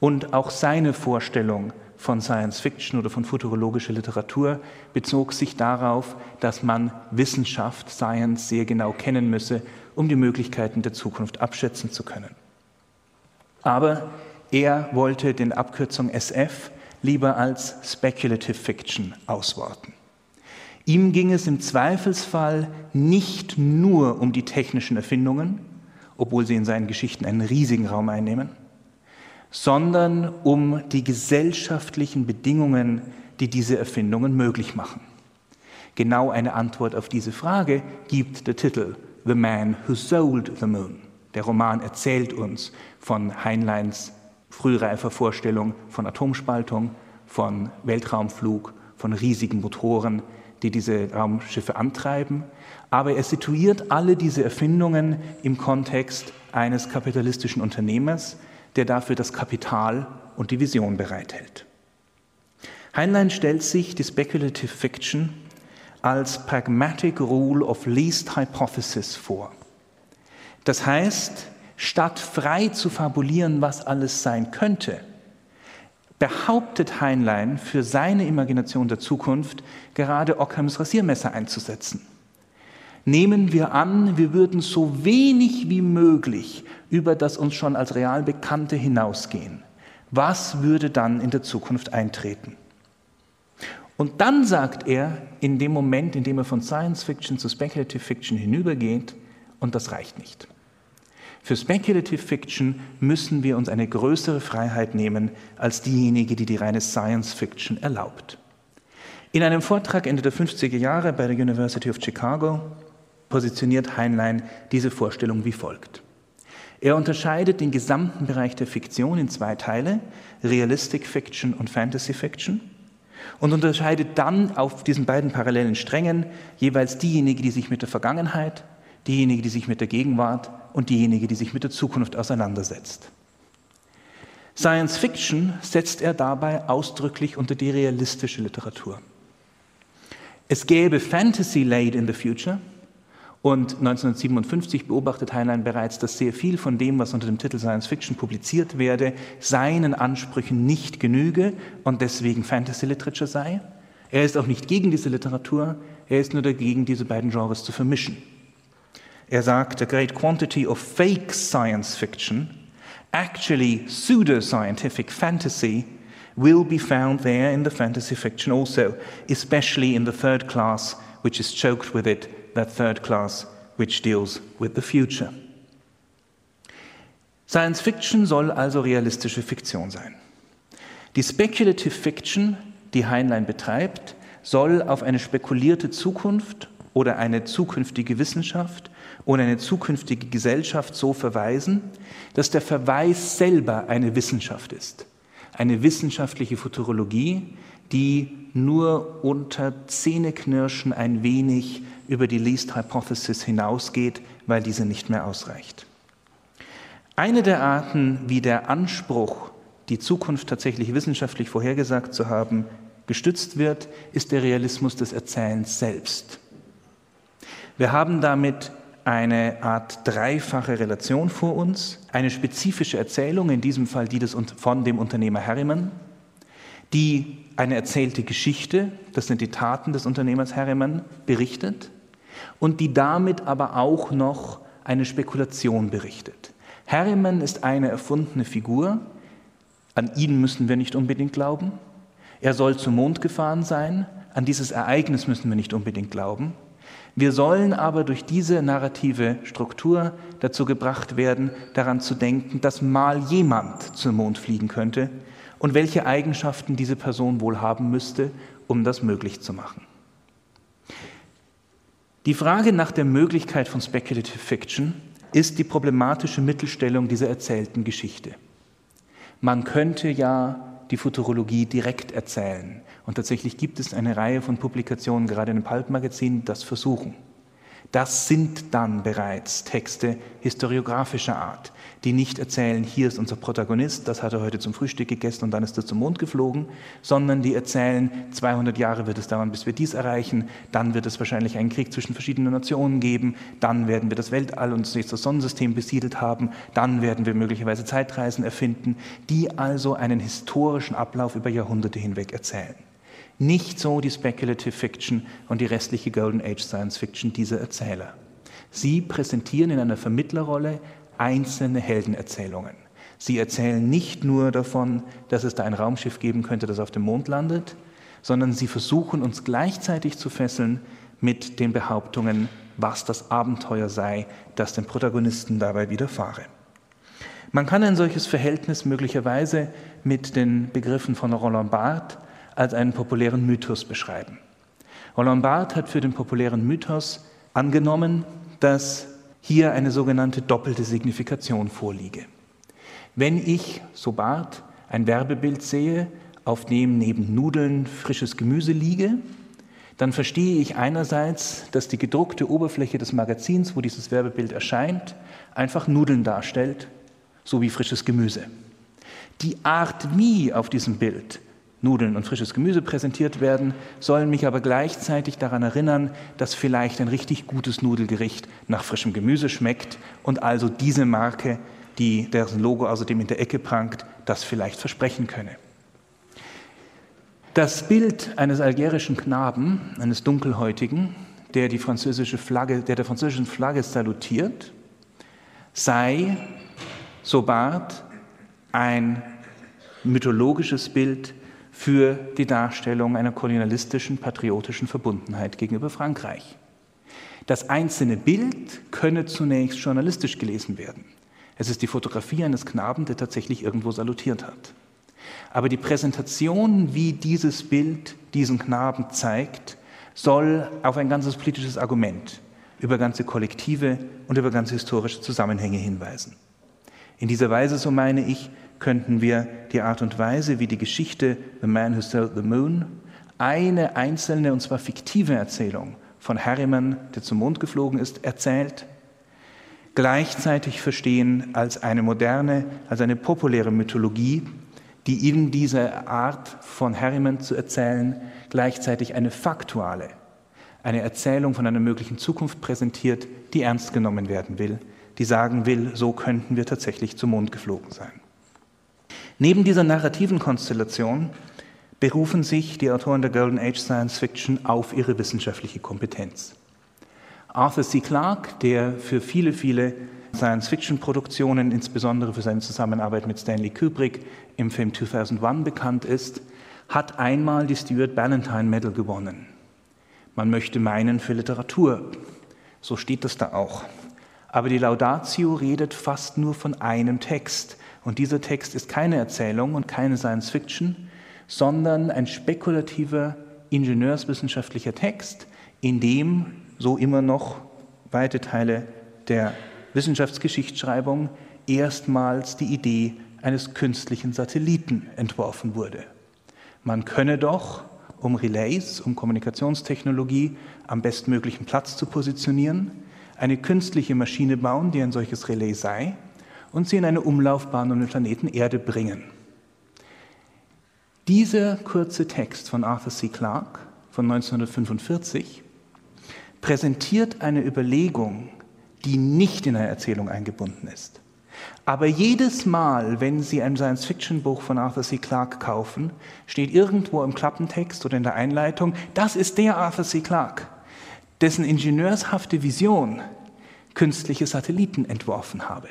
und auch seine Vorstellung von Science Fiction oder von futurologischer Literatur bezog sich darauf, dass man Wissenschaft, Science sehr genau kennen müsse, um die Möglichkeiten der Zukunft abschätzen zu können. Aber er wollte den Abkürzung SF lieber als Speculative Fiction ausworten. Ihm ging es im Zweifelsfall nicht nur um die technischen Erfindungen, obwohl sie in seinen Geschichten einen riesigen Raum einnehmen, sondern um die gesellschaftlichen Bedingungen, die diese Erfindungen möglich machen. Genau eine Antwort auf diese Frage gibt der Titel The Man Who Sold the Moon. Der Roman erzählt uns von Heinleins frühreifer Vorstellung von Atomspaltung, von Weltraumflug, von riesigen Motoren, die diese Raumschiffe antreiben. Aber er situiert alle diese Erfindungen im Kontext eines kapitalistischen Unternehmers, der dafür das Kapital und die Vision bereithält. Heinlein stellt sich die Speculative Fiction als Pragmatic Rule of Least Hypothesis vor. Das heißt, statt frei zu fabulieren, was alles sein könnte, behauptet Heinlein für seine Imagination der Zukunft gerade Ockhams Rasiermesser einzusetzen. Nehmen wir an, wir würden so wenig wie möglich über das uns schon als real Bekannte hinausgehen. Was würde dann in der Zukunft eintreten? Und dann sagt er, in dem Moment, in dem er von Science Fiction zu Speculative Fiction hinübergeht, und das reicht nicht. Für Speculative Fiction müssen wir uns eine größere Freiheit nehmen als diejenige, die die reine Science Fiction erlaubt. In einem Vortrag Ende der 50er Jahre bei der University of Chicago positioniert Heinlein diese Vorstellung wie folgt. Er unterscheidet den gesamten Bereich der Fiktion in zwei Teile, Realistic Fiction und Fantasy Fiction, und unterscheidet dann auf diesen beiden parallelen Strängen jeweils diejenige, die sich mit der Vergangenheit, diejenige, die sich mit der Gegenwart und diejenige, die sich mit der Zukunft auseinandersetzt. Science Fiction setzt er dabei ausdrücklich unter die realistische Literatur. Es gäbe Fantasy laid in the future und 1957 beobachtet Heinlein bereits, dass sehr viel von dem, was unter dem Titel Science Fiction publiziert werde, seinen Ansprüchen nicht genüge und deswegen Fantasy Literature sei. Er ist auch nicht gegen diese Literatur, er ist nur dagegen, diese beiden Genres zu vermischen. Er sagt, a great quantity of fake science fiction, actually pseudoscientific fantasy, will be found there in the fantasy fiction also, especially in the third class, which is choked with it, that third class which deals with the future. Science Fiction soll also realistische Fiktion sein. Die Speculative Fiction, die Heinlein betreibt, soll auf eine spekulierte Zukunft oder eine zukünftige Wissenschaft und eine zukünftige Gesellschaft so verweisen, dass der Verweis selber eine Wissenschaft ist. Eine wissenschaftliche Futurologie, die nur unter Zähneknirschen ein wenig über die Least Hypothesis hinausgeht, weil diese nicht mehr ausreicht. Eine der Arten, wie der Anspruch, die Zukunft tatsächlich wissenschaftlich vorhergesagt zu haben, gestützt wird, ist der Realismus des Erzählens selbst. Wir haben damit eine Art dreifache Relation vor uns, eine spezifische Erzählung, in diesem Fall die des, von dem Unternehmer Harriman, die eine erzählte Geschichte, das sind die Taten des Unternehmers Harriman, berichtet und die damit aber auch noch eine Spekulation berichtet. Harriman ist eine erfundene Figur, an ihn müssen wir nicht unbedingt glauben. Er soll zum Mond gefahren sein, an dieses Ereignis müssen wir nicht unbedingt glauben. Wir sollen aber durch diese narrative Struktur dazu gebracht werden, daran zu denken, dass mal jemand zum Mond fliegen könnte und welche Eigenschaften diese Person wohl haben müsste, um das möglich zu machen. Die Frage nach der Möglichkeit von Speculative Fiction ist die problematische Mittelstellung dieser erzählten Geschichte. Man könnte ja die Futurologie direkt erzählen. Und tatsächlich gibt es eine Reihe von Publikationen, gerade in Pulp-Magazin, die das versuchen. Das sind dann bereits Texte historiografischer Art, die nicht erzählen, hier ist unser Protagonist, das hat er heute zum Frühstück gegessen und dann ist er zum Mond geflogen, sondern die erzählen, 200 Jahre wird es dauern, bis wir dies erreichen, dann wird es wahrscheinlich einen Krieg zwischen verschiedenen Nationen geben, dann werden wir das Weltall und das Sonnensystem besiedelt haben, dann werden wir möglicherweise Zeitreisen erfinden, die also einen historischen Ablauf über Jahrhunderte hinweg erzählen. Nicht so die Speculative Fiction und die restliche Golden Age Science Fiction dieser Erzähler. Sie präsentieren in einer Vermittlerrolle einzelne Heldenerzählungen. Sie erzählen nicht nur davon, dass es da ein Raumschiff geben könnte, das auf dem Mond landet, sondern sie versuchen uns gleichzeitig zu fesseln mit den Behauptungen, was das Abenteuer sei, das dem Protagonisten dabei widerfahre. Man kann ein solches Verhältnis möglicherweise mit den Begriffen von Roland Barthes als einen populären Mythos beschreiben. Roland Barthes hat für den populären Mythos angenommen, dass hier eine sogenannte doppelte Signifikation vorliege. Wenn ich, so Barth, ein Werbebild sehe, auf dem neben Nudeln frisches Gemüse liege, dann verstehe ich einerseits, dass die gedruckte Oberfläche des Magazins, wo dieses Werbebild erscheint, einfach Nudeln darstellt, so wie frisches Gemüse. Die Art, wie auf diesem Bild Nudeln und frisches Gemüse präsentiert werden, sollen mich aber gleichzeitig daran erinnern, dass vielleicht ein richtig gutes Nudelgericht nach frischem Gemüse schmeckt und also diese Marke, die deren Logo außerdem in der Ecke prangt, das vielleicht versprechen könne. Das Bild eines algerischen Knaben, eines Dunkelhäutigen, der die französische Flagge, der der französischen Flagge salutiert, sei, so Barth, ein mythologisches Bild für die Darstellung einer kolonialistischen, patriotischen Verbundenheit gegenüber Frankreich. Das einzelne Bild könne zunächst journalistisch gelesen werden. Es ist die Fotografie eines Knaben, der tatsächlich irgendwo salutiert hat. Aber die Präsentation, wie dieses Bild diesen Knaben zeigt, soll auf ein ganzes politisches Argument über ganze Kollektive und über ganze historische Zusammenhänge hinweisen. In dieser Weise, so meine ich, könnten wir die Art und Weise, wie die Geschichte The Man Who Sold the Moon eine einzelne, und zwar fiktive Erzählung von Harriman, der zum Mond geflogen ist, erzählt, gleichzeitig verstehen als eine moderne, als eine populäre Mythologie, die in dieser Art von Harriman zu erzählen gleichzeitig eine faktuale, eine Erzählung von einer möglichen Zukunft präsentiert, die ernst genommen werden will, die sagen will, so könnten wir tatsächlich zum Mond geflogen sein. Neben dieser narrativen Konstellation berufen sich die Autoren der Golden Age Science Fiction auf ihre wissenschaftliche Kompetenz. Arthur C. Clarke, der für viele, viele Science-Fiction-Produktionen, insbesondere für seine Zusammenarbeit mit Stanley Kubrick im Film 2001 bekannt ist, hat einmal die Stuart Ballantyne Medal gewonnen. Man möchte meinen für Literatur. So steht das da auch. Aber die Laudatio redet fast nur von einem Text. Und dieser Text ist keine Erzählung und keine Science Fiction, sondern ein spekulativer ingenieurswissenschaftlicher Text, in dem so immer noch weite Teile der Wissenschaftsgeschichtsschreibung erstmals die Idee eines künstlichen Satelliten entworfen wurde. Man könne doch, um Relays, um Kommunikationstechnologie am bestmöglichen Platz zu positionieren, eine künstliche Maschine bauen, die ein solches Relais sei, und sie in eine Umlaufbahn um den Planeten Erde bringen. Dieser kurze Text von Arthur C. Clarke von 1945 präsentiert eine Überlegung, die nicht in eine Erzählung eingebunden ist. Aber jedes Mal, wenn Sie ein Science-Fiction-Buch von Arthur C. Clarke kaufen, steht irgendwo im Klappentext oder in der Einleitung, das ist der Arthur C. Clarke, dessen ingenieurshafte Vision künstliche Satelliten entworfen habe.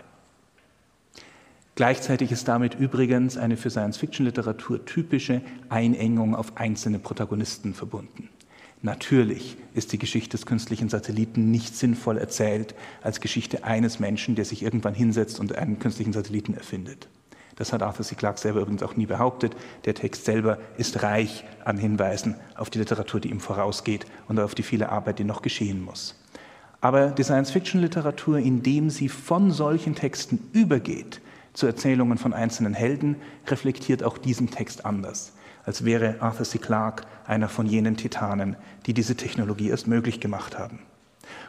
Gleichzeitig ist damit übrigens eine für Science-Fiction-Literatur typische Einengung auf einzelne Protagonisten verbunden. Natürlich ist die Geschichte des künstlichen Satelliten nicht sinnvoll erzählt als Geschichte eines Menschen, der sich irgendwann hinsetzt und einen künstlichen Satelliten erfindet. Das hat Arthur C. Clarke selber übrigens auch nie behauptet. Der Text selber ist reich an Hinweisen auf die Literatur, die ihm vorausgeht und auf die viele Arbeit, die noch geschehen muss. Aber die Science-Fiction-Literatur, indem sie von solchen Texten übergeht zu Erzählungen von einzelnen Helden, reflektiert auch diesen Text anders als wäre Arthur C. Clarke einer von jenen Titanen, die diese Technologie erst möglich gemacht haben.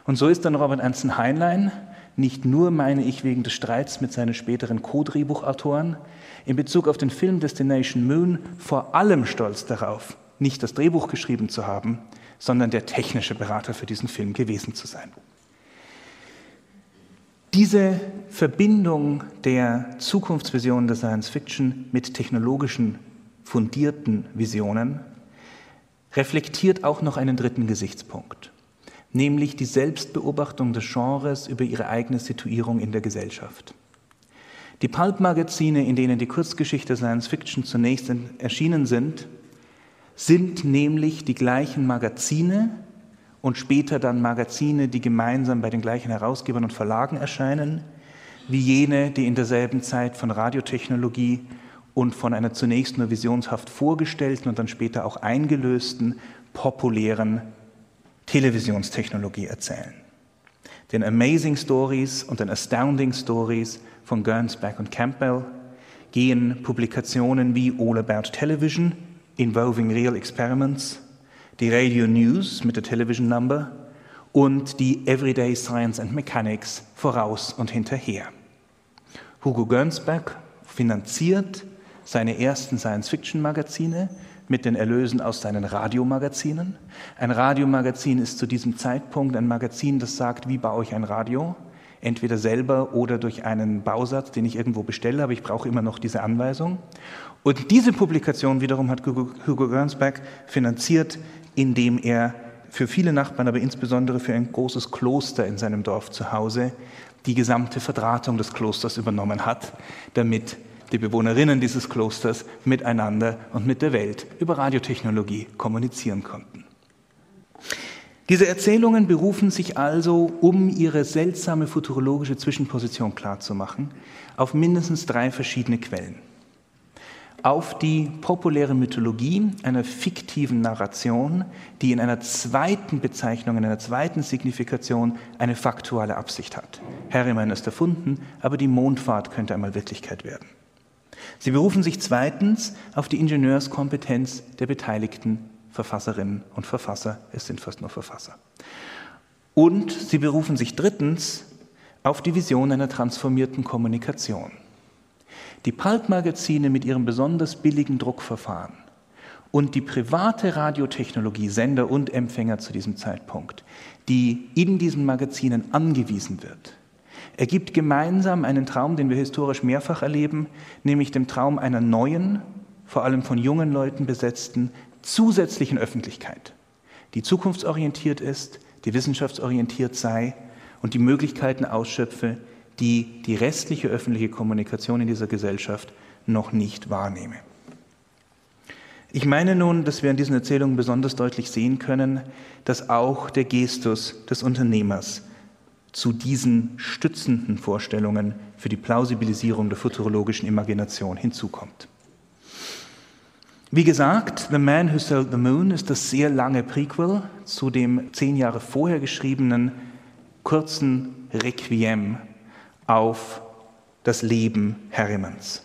Und so ist dann Robert Anson Heinlein nicht nur, meine ich, wegen des Streits mit seinen späteren Co-Drehbuchautoren in Bezug auf den Film Destination Moon vor allem stolz darauf, nicht das Drehbuch geschrieben zu haben, sondern der technische Berater für diesen Film gewesen zu sein. Diese Verbindung der Zukunftsvision der Science Fiction mit technologischen fundierten Visionen reflektiert auch noch einen dritten Gesichtspunkt, nämlich die Selbstbeobachtung des Genres über ihre eigene Situierung in der Gesellschaft. Die Pulp-Magazine, in denen die Kurzgeschichte Science Fiction zunächst erschienen sind, sind nämlich die gleichen Magazine und später dann Magazine, die gemeinsam bei den gleichen Herausgebern und Verlagen erscheinen, wie jene, die in derselben Zeit von Radiotechnologie und von einer zunächst nur visionshaft vorgestellten und dann später auch eingelösten populären Televisionstechnologie erzählen. Den Amazing Stories und den Astounding Stories von Gernsback und Campbell gehen Publikationen wie All About Television, Involving Real Experiments, die Radio News mit der Television Number und die Everyday Science and Mechanics voraus und hinterher. Hugo Gernsback finanziert seine ersten Science-Fiction-Magazine mit den Erlösen aus seinen Radiomagazinen. Ein Radiomagazin ist zu diesem Zeitpunkt ein Magazin, das sagt, wie baue ich ein Radio, entweder selber oder durch einen Bausatz, den ich irgendwo bestelle, aber ich brauche immer noch diese Anweisung. Und diese Publikation wiederum hat Hugo Gernsback finanziert, indem er für viele Nachbarn, aber insbesondere für ein großes Kloster in seinem Dorf zu Hause, die gesamte Verdrahtung des Klosters übernommen hat, damit die Bewohnerinnen dieses Klosters miteinander und mit der Welt über Radiotechnologie kommunizieren konnten. Diese Erzählungen berufen sich also, um ihre seltsame futurologische Zwischenposition klarzumachen, auf mindestens drei verschiedene Quellen. Auf die populäre Mythologie einer fiktiven Narration, die in einer zweiten Bezeichnung, in einer zweiten Signifikation eine faktuelle Absicht hat. Harriman ist erfunden, aber die Mondfahrt könnte einmal Wirklichkeit werden. Sie berufen sich zweitens auf die Ingenieurskompetenz der beteiligten Verfasserinnen und Verfasser. Es sind fast nur Verfasser. Und sie berufen sich drittens auf die Vision einer transformierten Kommunikation. Die Pulp-Magazine mit ihrem besonders billigen Druckverfahren und die private Radiotechnologie, Sender und Empfänger zu diesem Zeitpunkt, die in diesen Magazinen angewiesen wird, ergibt gemeinsam einen Traum, den wir historisch mehrfach erleben, nämlich dem Traum einer neuen, vor allem von jungen Leuten besetzten, zusätzlichen Öffentlichkeit, die zukunftsorientiert ist, die wissenschaftsorientiert sei und die Möglichkeiten ausschöpfe, die die restliche öffentliche Kommunikation in dieser Gesellschaft noch nicht wahrnehme. Ich meine nun, dass wir in diesen Erzählungen besonders deutlich sehen können, dass auch der Gestus des Unternehmers zu diesen stützenden Vorstellungen für die Plausibilisierung der futurologischen Imagination hinzukommt. Wie gesagt, The Man Who Sold the Moon ist das sehr lange Prequel zu dem zehn Jahre vorher geschriebenen kurzen Requiem auf das Leben Harrimans.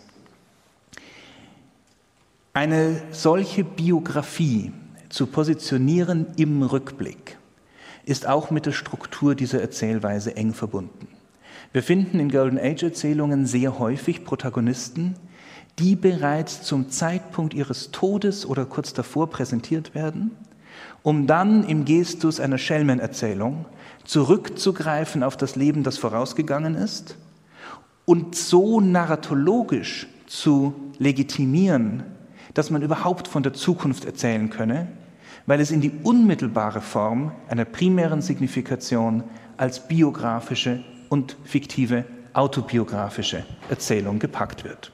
Eine solche Biografie zu positionieren im Rückblick ist auch mit der Struktur dieser Erzählweise eng verbunden. Wir finden in Golden Age Erzählungen sehr häufig Protagonisten, die bereits zum Zeitpunkt ihres Todes oder kurz davor präsentiert werden, um dann im Gestus einer Schelmenerzählung zurückzugreifen auf das Leben, das vorausgegangen ist und so narratologisch zu legitimieren, dass man überhaupt von der Zukunft erzählen könne, weil es in die unmittelbare Form einer primären Signifikation als biografische und fiktive autobiografische Erzählung gepackt wird.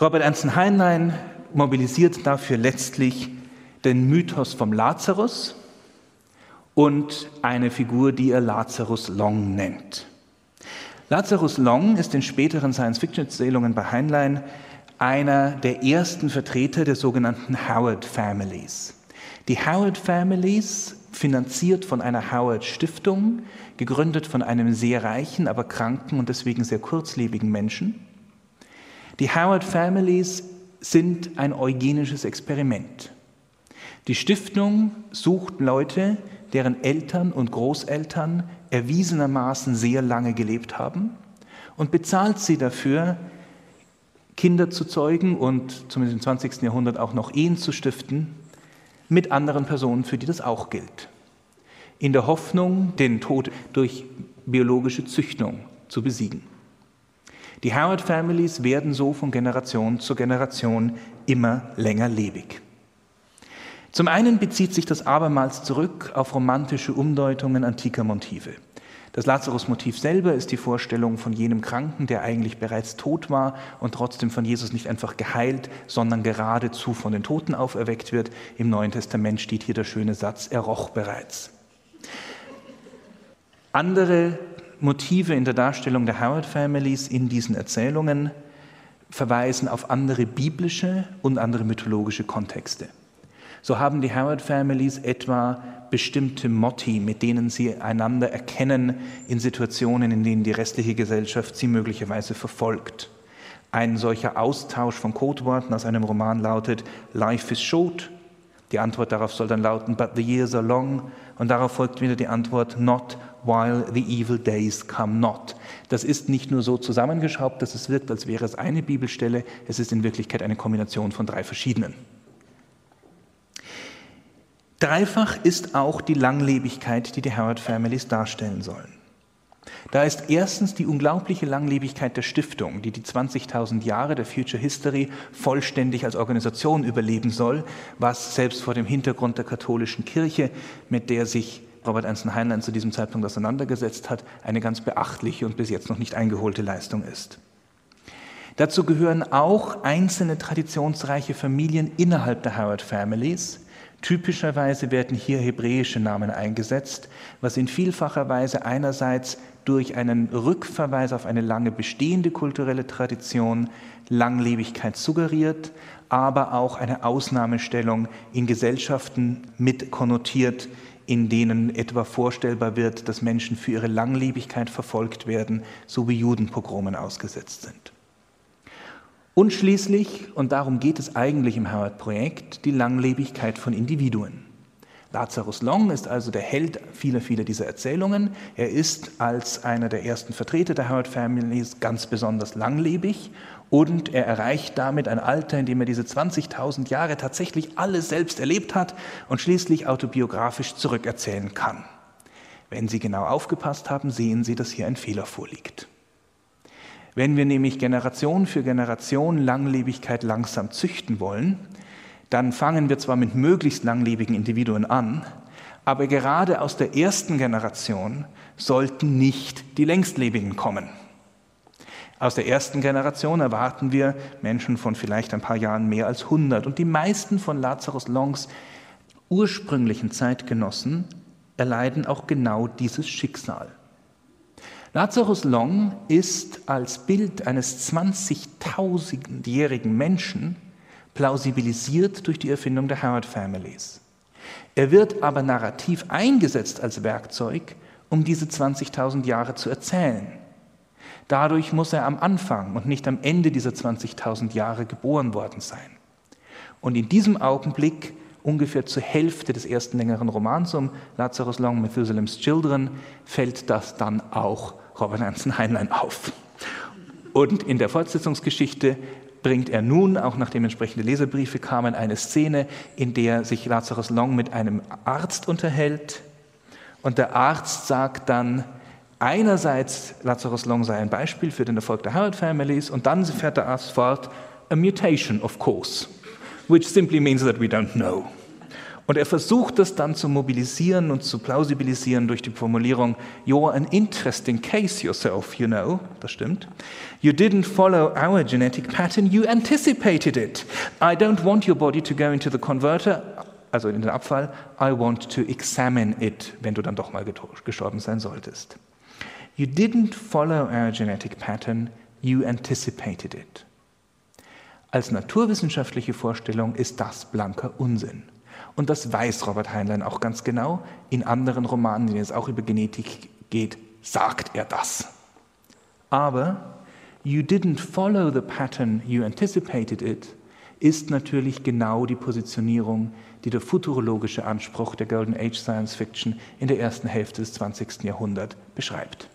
Robert Ernst Heinlein mobilisiert dafür letztlich den Mythos vom Lazarus und eine Figur, die er Lazarus Long nennt. Lazarus Long ist in späteren Science-Fiction-Erzählungen bei Heinlein einer der ersten Vertreter der sogenannten Howard Families. Die Howard Families, finanziert von einer Howard Stiftung, gegründet von einem sehr reichen, aber kranken und deswegen sehr kurzlebigen Menschen. Die Howard Families sind ein eugenisches Experiment. Die Stiftung sucht Leute, deren Eltern und Großeltern erwiesenermaßen sehr lange gelebt haben und bezahlt sie dafür, Kinder zu zeugen und zumindest im 20. Jahrhundert auch noch Ehen zu stiften mit anderen Personen, für die das auch gilt. In der Hoffnung, den Tod durch biologische Züchtung zu besiegen. Die Howard Families werden so von Generation zu Generation immer länger lebig. Zum einen bezieht sich das abermals zurück auf romantische Umdeutungen antiker Motive. Das Lazarus-Motiv selber ist die Vorstellung von jenem Kranken, der eigentlich bereits tot war und trotzdem von Jesus nicht einfach geheilt, sondern geradezu von den Toten auferweckt wird. Im Neuen Testament steht hier der schöne Satz, er roch bereits. Andere Motive in der Darstellung der Howard Families in diesen Erzählungen verweisen auf andere biblische und andere mythologische Kontexte. So haben die Howard Families etwa bestimmte Motti, mit denen sie einander erkennen in Situationen, in denen die restliche Gesellschaft sie möglicherweise verfolgt. Ein solcher Austausch von Codeworten aus einem Roman lautet Life is short, Die Antwort darauf soll dann lauten, but the years are long. Und darauf folgt wieder die Antwort, not while the evil days come not. Das ist nicht nur so zusammengeschraubt, dass es wirkt, als wäre es eine Bibelstelle. Es ist in Wirklichkeit eine Kombination von drei verschiedenen. Dreifach ist auch die Langlebigkeit, die die Howard Families darstellen sollen. Da ist erstens die unglaubliche Langlebigkeit der Stiftung, die die 20.000 Jahre der Future History vollständig als Organisation überleben soll, was selbst vor dem Hintergrund der katholischen Kirche, mit der sich Robert Anson Heinlein zu diesem Zeitpunkt auseinandergesetzt hat, eine ganz beachtliche und bis jetzt noch nicht eingeholte Leistung ist. Dazu gehören auch einzelne traditionsreiche Familien innerhalb der Howard Families, Typischerweise werden hier hebräische Namen eingesetzt, was in vielfacher Weise einerseits durch einen Rückverweis auf eine lange bestehende kulturelle Tradition Langlebigkeit suggeriert, aber auch eine Ausnahmestellung in Gesellschaften mit konnotiert, in denen etwa vorstellbar wird, dass Menschen für ihre Langlebigkeit verfolgt werden, so wie Judenpogromen ausgesetzt sind. Und schließlich, und darum geht es eigentlich im Howard-Projekt, die Langlebigkeit von Individuen. Lazarus Long ist also der Held vieler, vieler dieser Erzählungen. Er ist als einer der ersten Vertreter der Howard Families ganz besonders langlebig und er erreicht damit ein Alter, in dem er diese 20.000 Jahre tatsächlich alles selbst erlebt hat und schließlich autobiografisch zurückerzählen kann. Wenn Sie genau aufgepasst haben, sehen Sie, dass hier ein Fehler vorliegt. Wenn wir nämlich Generation für Generation Langlebigkeit langsam züchten wollen, dann fangen wir zwar mit möglichst langlebigen Individuen an, aber gerade aus der ersten Generation sollten nicht die längstlebigen kommen. Aus der ersten Generation erwarten wir Menschen von vielleicht ein paar Jahren mehr als 100 und die meisten von Lazarus Longs ursprünglichen Zeitgenossen erleiden auch genau dieses Schicksal. Lazarus Long ist als Bild eines 20.000-jährigen Menschen plausibilisiert durch die Erfindung der Howard Families. Er wird aber narrativ eingesetzt als Werkzeug, um diese 20.000 Jahre zu erzählen. Dadurch muss er am Anfang und nicht am Ende dieser 20.000 Jahre geboren worden sein. Und in diesem Augenblick, ungefähr zur Hälfte des ersten längeren Romans um Lazarus Long, Methuselah's Children, fällt das dann auch Robert Anson Heinlein auf. Und in der Fortsetzungsgeschichte bringt er nun, auch nachdem entsprechende Leserbriefe kamen, eine Szene, in der sich Lazarus Long mit einem Arzt unterhält. Und der Arzt sagt dann, einerseits Lazarus Long sei ein Beispiel für den Erfolg der Howard Families und dann fährt der Arzt fort, a mutation of course, which simply means that we don't know. Und er versucht das dann zu mobilisieren und zu plausibilisieren durch die Formulierung, You're an interesting case yourself, you know. Das stimmt. You didn't follow our genetic pattern, you anticipated it. I don't want your body to go into the converter, also in den Abfall. I want to examine it, wenn du dann doch mal gestorben sein solltest. You didn't follow our genetic pattern, you anticipated it. Als naturwissenschaftliche Vorstellung ist das blanker Unsinn. Und das weiß Robert Heinlein auch ganz genau. In anderen Romanen, denen es auch über Genetik geht, sagt er das. Aber you didn't follow the pattern, you anticipated it, ist natürlich genau die Positionierung, die der futurologische Anspruch der Golden Age Science Fiction in der ersten Hälfte des 20. Jahrhunderts beschreibt.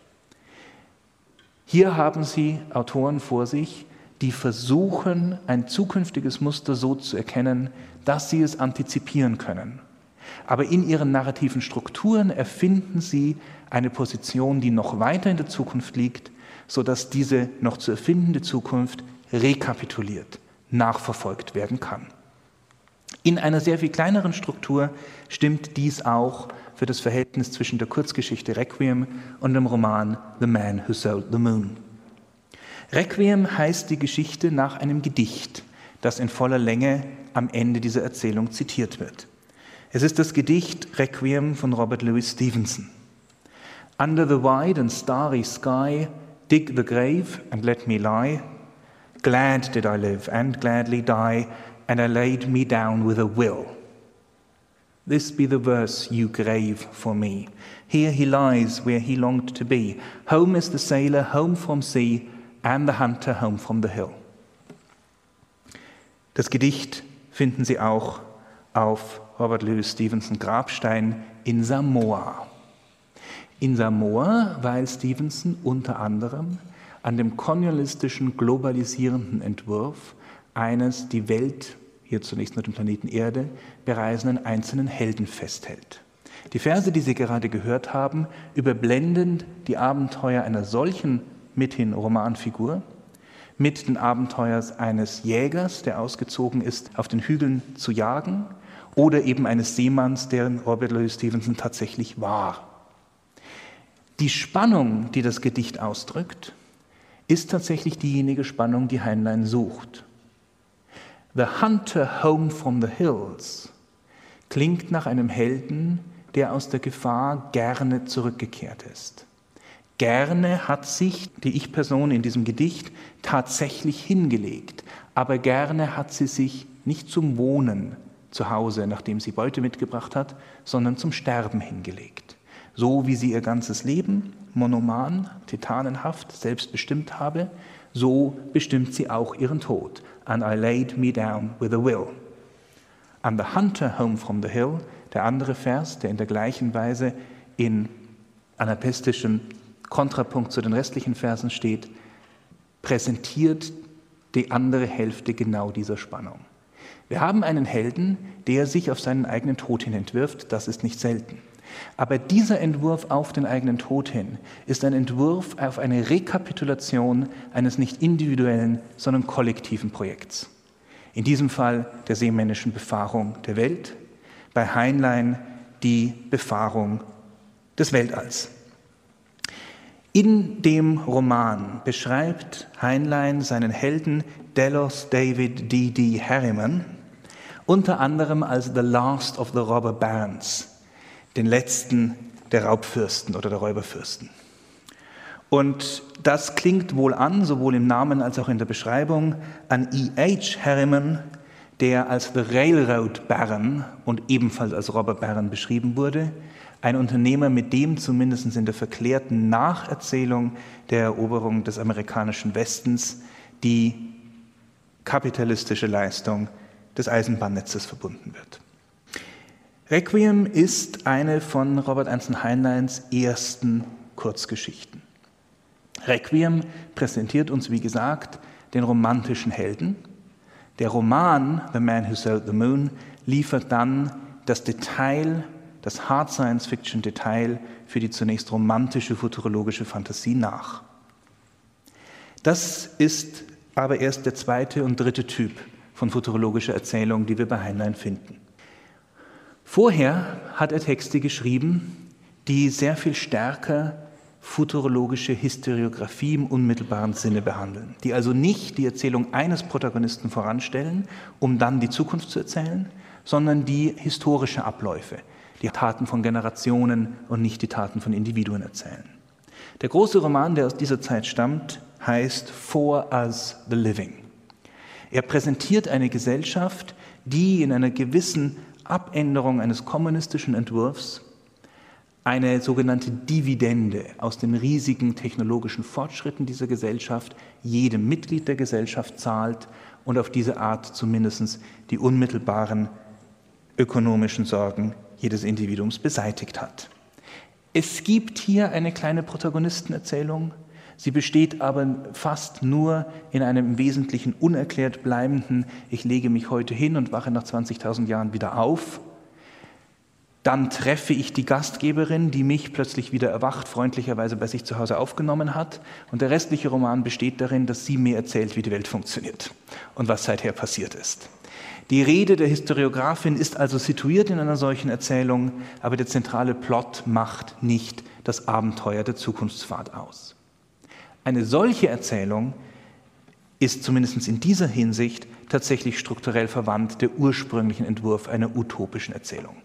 Hier haben Sie Autoren vor sich, die versuchen, ein zukünftiges Muster so zu erkennen, dass sie es antizipieren können. Aber in ihren narrativen Strukturen erfinden sie eine Position, die noch weiter in der Zukunft liegt, sodass diese noch zu erfindende Zukunft rekapituliert, nachverfolgt werden kann. In einer sehr viel kleineren Struktur stimmt dies auch für das Verhältnis zwischen der Kurzgeschichte Requiem und dem Roman The Man Who Sold the Moon. Requiem heißt die Geschichte nach einem Gedicht, das in voller Länge am Ende dieser Erzählung zitiert wird. Es ist das Gedicht Requiem von Robert Louis Stevenson. Under the wide and starry sky, dig the grave and let me lie. Glad did I live and gladly die, and I laid me down with a will. This be the verse you grave for me. Here he lies where he longed to be. Home is the sailor home from sea, and the hunter home from the hill. Das Gedicht finden Sie auch auf Robert Louis Stevenson Grabstein in Samoa. In Samoa, weil Stevenson unter anderem an dem kolonialistischen, globalisierenden Entwurf eines die Welt, hier zunächst nur den Planeten Erde, bereisenden einzelnen Helden festhält. Die Verse, die Sie gerade gehört haben, überblenden die Abenteuer einer solchen mithin Romanfigur mit den Abenteuern eines Jägers, der ausgezogen ist, auf den Hügeln zu jagen, oder eben eines Seemanns, der Robert Louis Stevenson tatsächlich war. Die Spannung, die das Gedicht ausdrückt, ist tatsächlich diejenige Spannung, die Heinlein sucht. The Hunter Home from the Hills klingt nach einem Helden, der aus der Gefahr gerne zurückgekehrt ist. Gerne hat sich die Ich-Person in diesem Gedicht tatsächlich hingelegt, aber gerne hat sie sich nicht zum Wohnen zu Hause, nachdem sie Beute mitgebracht hat, sondern zum Sterben hingelegt. So wie sie ihr ganzes Leben monoman, titanenhaft, selbstbestimmt habe, so bestimmt sie auch ihren Tod. And I laid me down with a will. And the hunter home from the hill, der andere Vers, der in der gleichen Weise in anapaestischem Kontrapunkt zu den restlichen Versen steht, präsentiert die andere Hälfte genau dieser Spannung. Wir haben einen Helden, der sich auf seinen eigenen Tod hin entwirft, das ist nicht selten. Aber dieser Entwurf auf den eigenen Tod hin ist ein Entwurf auf eine Rekapitulation eines nicht individuellen, sondern kollektiven Projekts. In diesem Fall der seemännischen Befahrung der Welt, bei Heinlein die Befahrung des Weltalls. In dem Roman beschreibt Heinlein seinen Helden Delos David D. D. Harriman unter anderem als The Last of the Robber Barons, den letzten der Raubfürsten oder der Räuberfürsten. Und das klingt wohl an, sowohl im Namen als auch in der Beschreibung, an E.H. Harriman, der als The Railroad Baron und ebenfalls als Robber Baron beschrieben wurde, ein Unternehmer, mit dem zumindest in der verklärten Nacherzählung der Eroberung des amerikanischen Westens die kapitalistische Leistung des Eisenbahnnetzes verbunden wird. Requiem ist eine von Robert Anson Heinleins ersten Kurzgeschichten. Requiem präsentiert uns, wie gesagt, den romantischen Helden. Der Roman The Man Who Sold the Moon liefert dann das Detail, das Hard Science Fiction Detail für die zunächst romantische futurologische Fantasie nach. Das ist aber erst der zweite und dritte Typ von futurologischer Erzählung, die wir bei Heinlein finden. Vorher hat er Texte geschrieben, die sehr viel stärker futurologische Historiographie im unmittelbaren Sinne behandeln, die also nicht die Erzählung eines Protagonisten voranstellen, um dann die Zukunft zu erzählen, sondern die historische Abläufe, die Taten von Generationen und nicht die Taten von Individuen erzählen. Der große Roman, der aus dieser Zeit stammt, heißt For Us the Living. Er präsentiert eine Gesellschaft, die in einer gewissen Abänderung eines kommunistischen Entwurfs eine sogenannte Dividende aus den riesigen technologischen Fortschritten dieser Gesellschaft jedem Mitglied der Gesellschaft zahlt und auf diese Art zumindest die unmittelbaren ökonomischen Sorgen jedes Individuums beseitigt hat. Es gibt hier eine kleine Protagonistenerzählung, Sie besteht aber fast nur in einem im Wesentlichen unerklärt bleibenden, ich lege mich heute hin und wache nach 20.000 Jahren wieder auf. Dann treffe ich die Gastgeberin, die mich plötzlich wieder erwacht, freundlicherweise bei sich zu Hause aufgenommen hat. Und der restliche Roman besteht darin, dass sie mir erzählt, wie die Welt funktioniert und was seither passiert ist. Die Rede der Historiografin ist also situiert in einer solchen Erzählung, aber der zentrale Plot macht nicht das Abenteuer der Zukunftsfahrt aus. Eine solche Erzählung ist zumindest in dieser Hinsicht tatsächlich strukturell verwandt der ursprünglichen Entwurf einer utopischen Erzählung.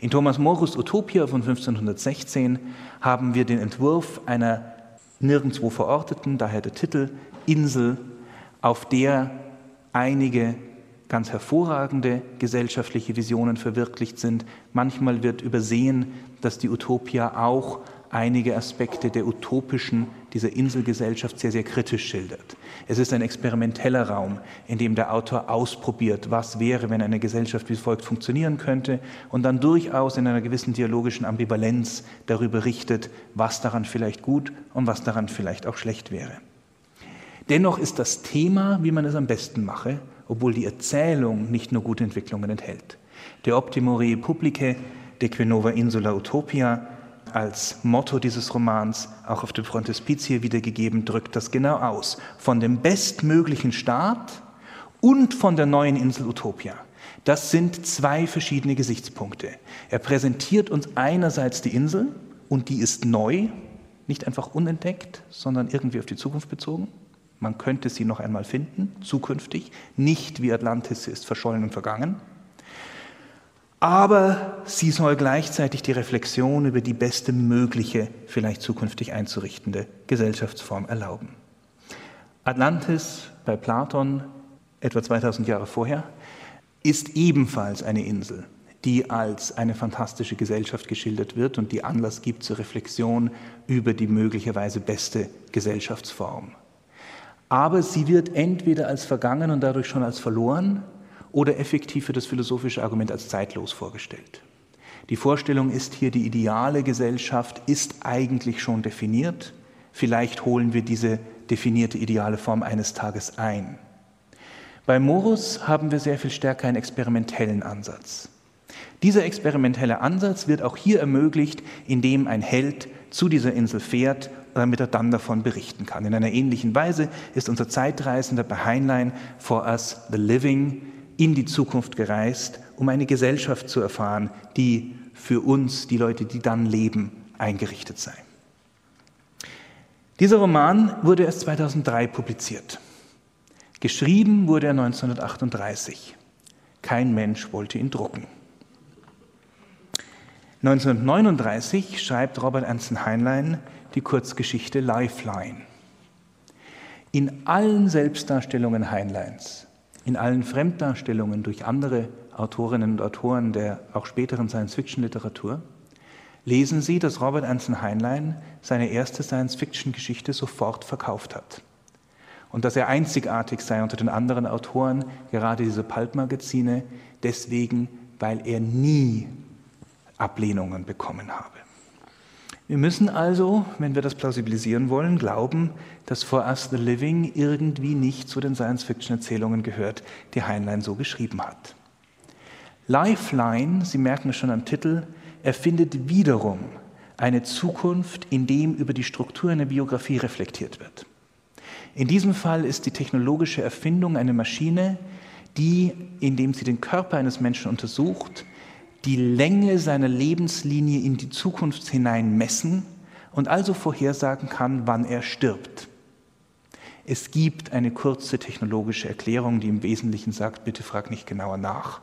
In Thomas Morus Utopia von 1516 haben wir den Entwurf einer nirgendwo verorteten, daher der Titel Insel, auf der einige ganz hervorragende gesellschaftliche Visionen verwirklicht sind. Manchmal wird übersehen, dass die Utopia auch einige Aspekte der utopischen, dieser Inselgesellschaft sehr, sehr kritisch schildert. Es ist ein experimenteller Raum, in dem der Autor ausprobiert, was wäre, wenn eine Gesellschaft wie folgt funktionieren könnte und dann durchaus in einer gewissen dialogischen Ambivalenz darüber richtet, was daran vielleicht gut und was daran vielleicht auch schlecht wäre. Dennoch ist das Thema, wie man es am besten mache, obwohl die Erzählung nicht nur gute Entwicklungen enthält. Der Optimo Rei Publice, de Quinova Insula Utopia, als Motto dieses Romans, auch auf dem Frontispizie wiedergegeben, drückt das genau aus. Von dem bestmöglichen Staat und von der neuen Insel Utopia. Das sind zwei verschiedene Gesichtspunkte. Er präsentiert uns einerseits die Insel und die ist neu, nicht einfach unentdeckt, sondern irgendwie auf die Zukunft bezogen. Man könnte sie noch einmal finden, zukünftig, nicht wie Atlantis, sie ist verschollen und vergangen. Aber sie soll gleichzeitig die Reflexion über die beste mögliche, vielleicht zukünftig einzurichtende Gesellschaftsform erlauben. Atlantis bei Platon, etwa 2000 Jahre vorher, ist ebenfalls eine Insel, die als eine fantastische Gesellschaft geschildert wird und die Anlass gibt zur Reflexion über die möglicherweise beste Gesellschaftsform. Aber sie wird entweder als vergangen und dadurch schon als verloren oder effektiv für das philosophische Argument als zeitlos vorgestellt. Die Vorstellung ist hier, die ideale Gesellschaft ist eigentlich schon definiert. Vielleicht holen wir diese definierte ideale Form eines Tages ein. Bei Morus haben wir sehr viel stärker einen experimentellen Ansatz. Dieser experimentelle Ansatz wird auch hier ermöglicht, indem ein Held zu dieser Insel fährt damit er dann davon berichten kann. In einer ähnlichen Weise ist unser Zeitreisender bei Heinlein for us the living in die Zukunft gereist, um eine Gesellschaft zu erfahren, die für uns, die Leute, die dann leben, eingerichtet sei. Dieser Roman wurde erst 2003 publiziert. Geschrieben wurde er 1938. Kein Mensch wollte ihn drucken. 1939 schreibt Robert Anson Heinlein die Kurzgeschichte Lifeline. In allen Selbstdarstellungen Heinleins, in allen Fremddarstellungen durch andere Autorinnen und Autoren der auch späteren Science-Fiction-Literatur, lesen Sie, dass Robert Anson Heinlein seine erste Science-Fiction-Geschichte sofort verkauft hat. Und dass er einzigartig sei unter den anderen Autoren, gerade diese Pulp-Magazine, deswegen, weil er nie Ablehnungen bekommen habe. Wir müssen also, wenn wir das plausibilisieren wollen, glauben, dass For Us the Living irgendwie nicht zu den Science-Fiction-Erzählungen gehört, die Heinlein so geschrieben hat. Lifeline, Sie merken es schon am Titel, erfindet wiederum eine Zukunft, in dem über die Struktur einer Biografie reflektiert wird. In diesem Fall ist die technologische Erfindung eine Maschine, die, indem sie den Körper eines Menschen untersucht, die Länge seiner Lebenslinie in die Zukunft hinein messen und also vorhersagen kann, wann er stirbt. Es gibt eine kurze technologische Erklärung, die im Wesentlichen sagt, bitte frag nicht genauer nach.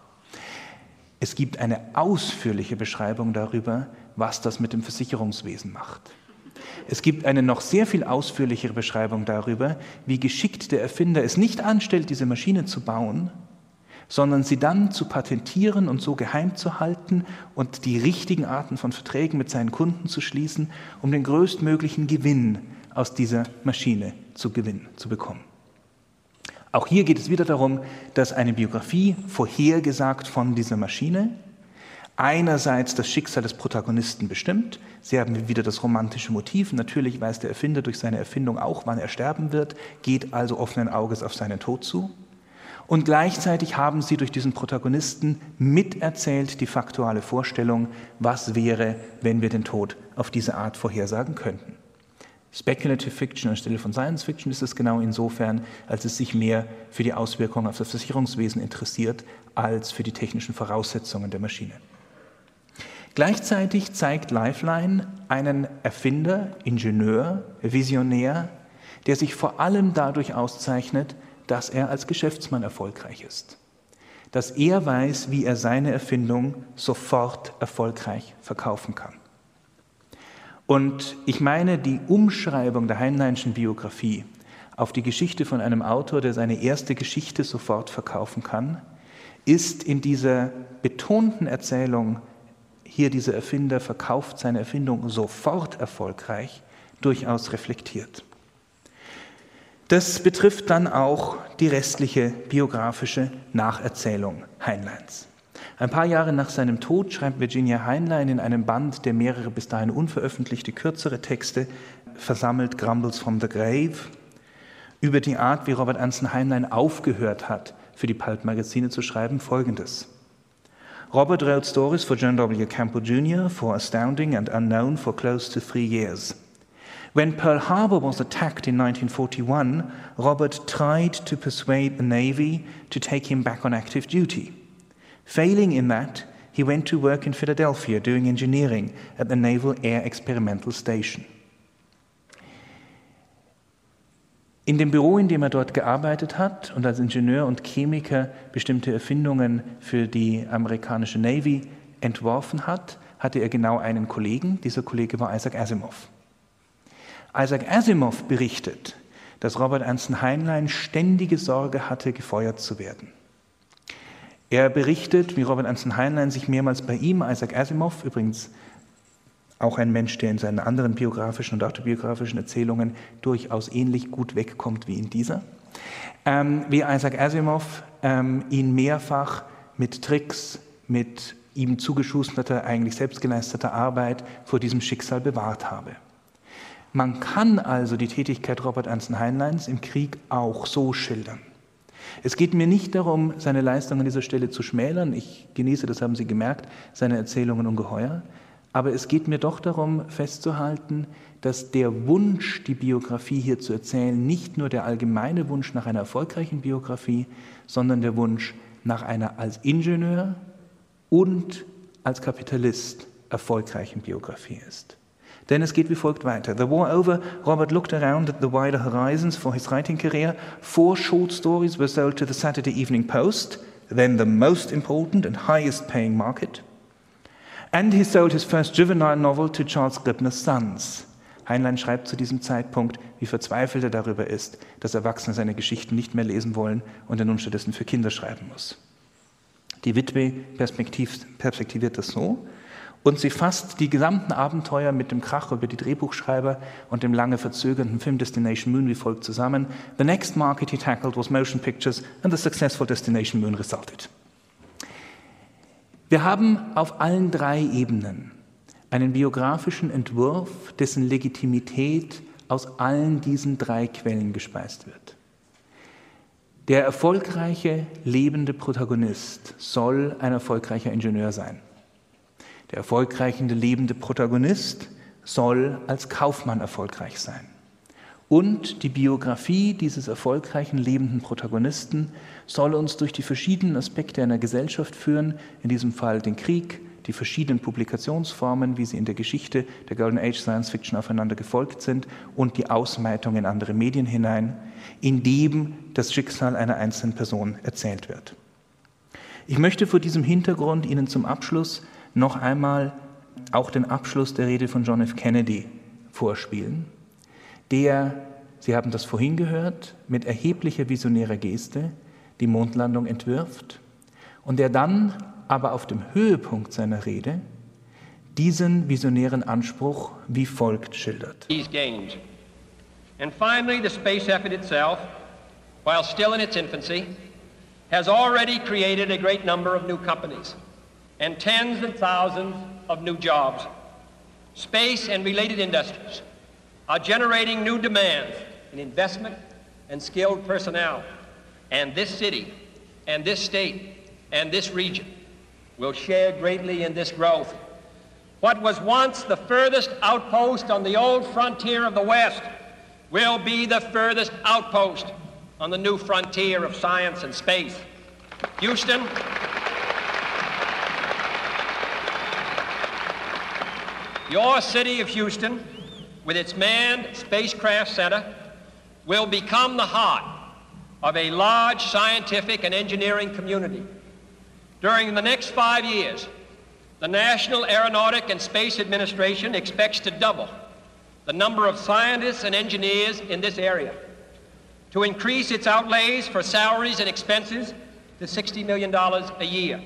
Es gibt eine ausführliche Beschreibung darüber, was das mit dem Versicherungswesen macht. Es gibt eine noch sehr viel ausführlichere Beschreibung darüber, wie geschickt der Erfinder es nicht anstellt, diese Maschine zu bauen, sondern sie dann zu patentieren und so geheim zu halten und die richtigen Arten von Verträgen mit seinen Kunden zu schließen, um den größtmöglichen Gewinn aus dieser Maschine zu gewinnen, zu bekommen. Auch hier geht es wieder darum, dass eine Biografie vorhergesagt von dieser Maschine einerseits das Schicksal des Protagonisten bestimmt. Sie haben wieder das romantische Motiv. Natürlich weiß der Erfinder durch seine Erfindung auch, wann er sterben wird, geht also offenen Auges auf seinen Tod zu. Und gleichzeitig haben sie durch diesen Protagonisten miterzählt die faktuale Vorstellung, was wäre, wenn wir den Tod auf diese Art vorhersagen könnten. Speculative Fiction anstelle von Science Fiction ist es genau insofern, als es sich mehr für die Auswirkungen auf das Versicherungswesen interessiert, als für die technischen Voraussetzungen der Maschine. Gleichzeitig zeigt Lifeline einen Erfinder, Ingenieur, Visionär, der sich vor allem dadurch auszeichnet, dass er als Geschäftsmann erfolgreich ist. Dass er weiß, wie er seine Erfindung sofort erfolgreich verkaufen kann. Und ich meine, die Umschreibung der Heinleinschen Biografie auf die Geschichte von einem Autor, der seine erste Geschichte sofort verkaufen kann, ist in dieser betonten Erzählung hier dieser Erfinder verkauft seine Erfindung sofort erfolgreich, durchaus reflektiert. Das betrifft dann auch die restliche biografische Nacherzählung Heinleins. Ein paar Jahre nach seinem Tod schreibt Virginia Heinlein in einem Band, der mehrere bis dahin unveröffentlichte kürzere Texte versammelt, Grumbles from the Grave, über die Art, wie Robert Anson Heinlein aufgehört hat, für die Pulp-Magazine zu schreiben, folgendes. Robert wrote stories for John W. Campbell Jr. for Astounding and Unknown for close to three years. When Pearl Harbor was attacked in 1941, Robert tried to persuade the Navy to take him back on active duty. Failing in that, he went to work in Philadelphia doing engineering at the Naval Air Experimental Station. In dem Büro, in dem er dort gearbeitet hat und als Ingenieur und Chemiker bestimmte Erfindungen für die amerikanische Navy entworfen hat, hatte er genau einen Kollegen. Dieser Kollege war Isaac Asimov. Isaac Asimov berichtet, dass Robert Anson Heinlein ständige Sorge hatte, gefeuert zu werden. Er berichtet, wie Robert Anson Heinlein sich mehrmals bei ihm, Isaac Asimov, übrigens auch ein Mensch, der in seinen anderen biografischen und autobiografischen Erzählungen durchaus ähnlich gut wegkommt wie in dieser, ähm, wie Isaac Asimov ähm, ihn mehrfach mit Tricks, mit ihm zugeschusterter, eigentlich selbstgeleisteter Arbeit vor diesem Schicksal bewahrt habe. Man kann also die Tätigkeit Robert Anson Heinleins im Krieg auch so schildern. Es geht mir nicht darum, seine Leistung an dieser Stelle zu schmälern. Ich genieße, das haben Sie gemerkt, seine Erzählungen ungeheuer. Aber es geht mir doch darum, festzuhalten, dass der Wunsch, die Biografie hier zu erzählen, nicht nur der allgemeine Wunsch nach einer erfolgreichen Biografie, sondern der Wunsch nach einer als Ingenieur und als Kapitalist erfolgreichen Biografie ist. Denn es geht wie folgt weiter. The war over, Robert looked around at the wider horizons for his writing career. Four short stories were sold to the Saturday Evening Post, then the most important and highest paying market. And he sold his first juvenile novel to Charles Gribner's Sons. Heinlein schreibt zu diesem Zeitpunkt, wie verzweifelt er darüber ist, dass Erwachsene seine Geschichten nicht mehr lesen wollen und er nun stattdessen für Kinder schreiben muss. Die Witwe perspektiviert das so, und sie fasst die gesamten Abenteuer mit dem Krach über die Drehbuchschreiber und dem lange verzögernden Film Destination Moon wie folgt zusammen. The next market he tackled was motion pictures and the successful Destination Moon resulted. Wir haben auf allen drei Ebenen einen biografischen Entwurf, dessen Legitimität aus allen diesen drei Quellen gespeist wird. Der erfolgreiche, lebende Protagonist soll ein erfolgreicher Ingenieur sein. Der erfolgreiche lebende Protagonist soll als Kaufmann erfolgreich sein. Und die Biografie dieses erfolgreichen lebenden Protagonisten soll uns durch die verschiedenen Aspekte einer Gesellschaft führen, in diesem Fall den Krieg, die verschiedenen Publikationsformen, wie sie in der Geschichte der Golden Age Science Fiction aufeinander gefolgt sind und die Ausmeitung in andere Medien hinein, in dem das Schicksal einer einzelnen Person erzählt wird. Ich möchte vor diesem Hintergrund Ihnen zum Abschluss noch einmal auch den Abschluss der Rede von John F. Kennedy vorspielen, der, Sie haben das vorhin gehört, mit erheblicher visionärer Geste die Mondlandung entwirft und der dann aber auf dem Höhepunkt seiner Rede diesen visionären Anspruch wie folgt schildert. And finally, the space effort itself, while still in its infancy, has already created a great number of new companies. And tens of thousands of new jobs. Space and related industries are generating new demands in investment and skilled personnel. And this city and this state and this region will share greatly in this growth. What was once the furthest outpost on the old frontier of the West will be the furthest outpost on the new frontier of science and space. Houston, Your city of Houston, with its manned spacecraft center, will become the heart of a large scientific and engineering community. During the next five years, the National Aeronautic and Space Administration expects to double the number of scientists and engineers in this area, to increase its outlays for salaries and expenses to $60 million a year.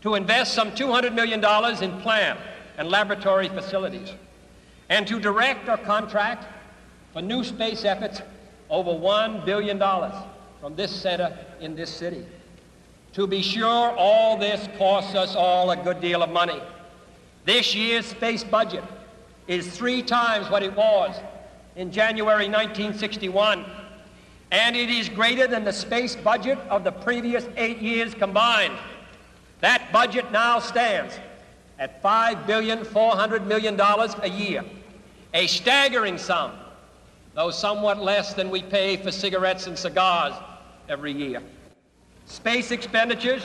to invest some $200 million in plant and laboratory facilities, and to direct or contract for new space efforts over $1 billion from this center in this city. To be sure, all this costs us all a good deal of money. This year's space budget is three times what it was in January 1961, and it is greater than the space budget of the previous eight years combined. That budget now stands at $5,400,000,000 a year, a staggering sum, though somewhat less than we pay for cigarettes and cigars every year. Space expenditures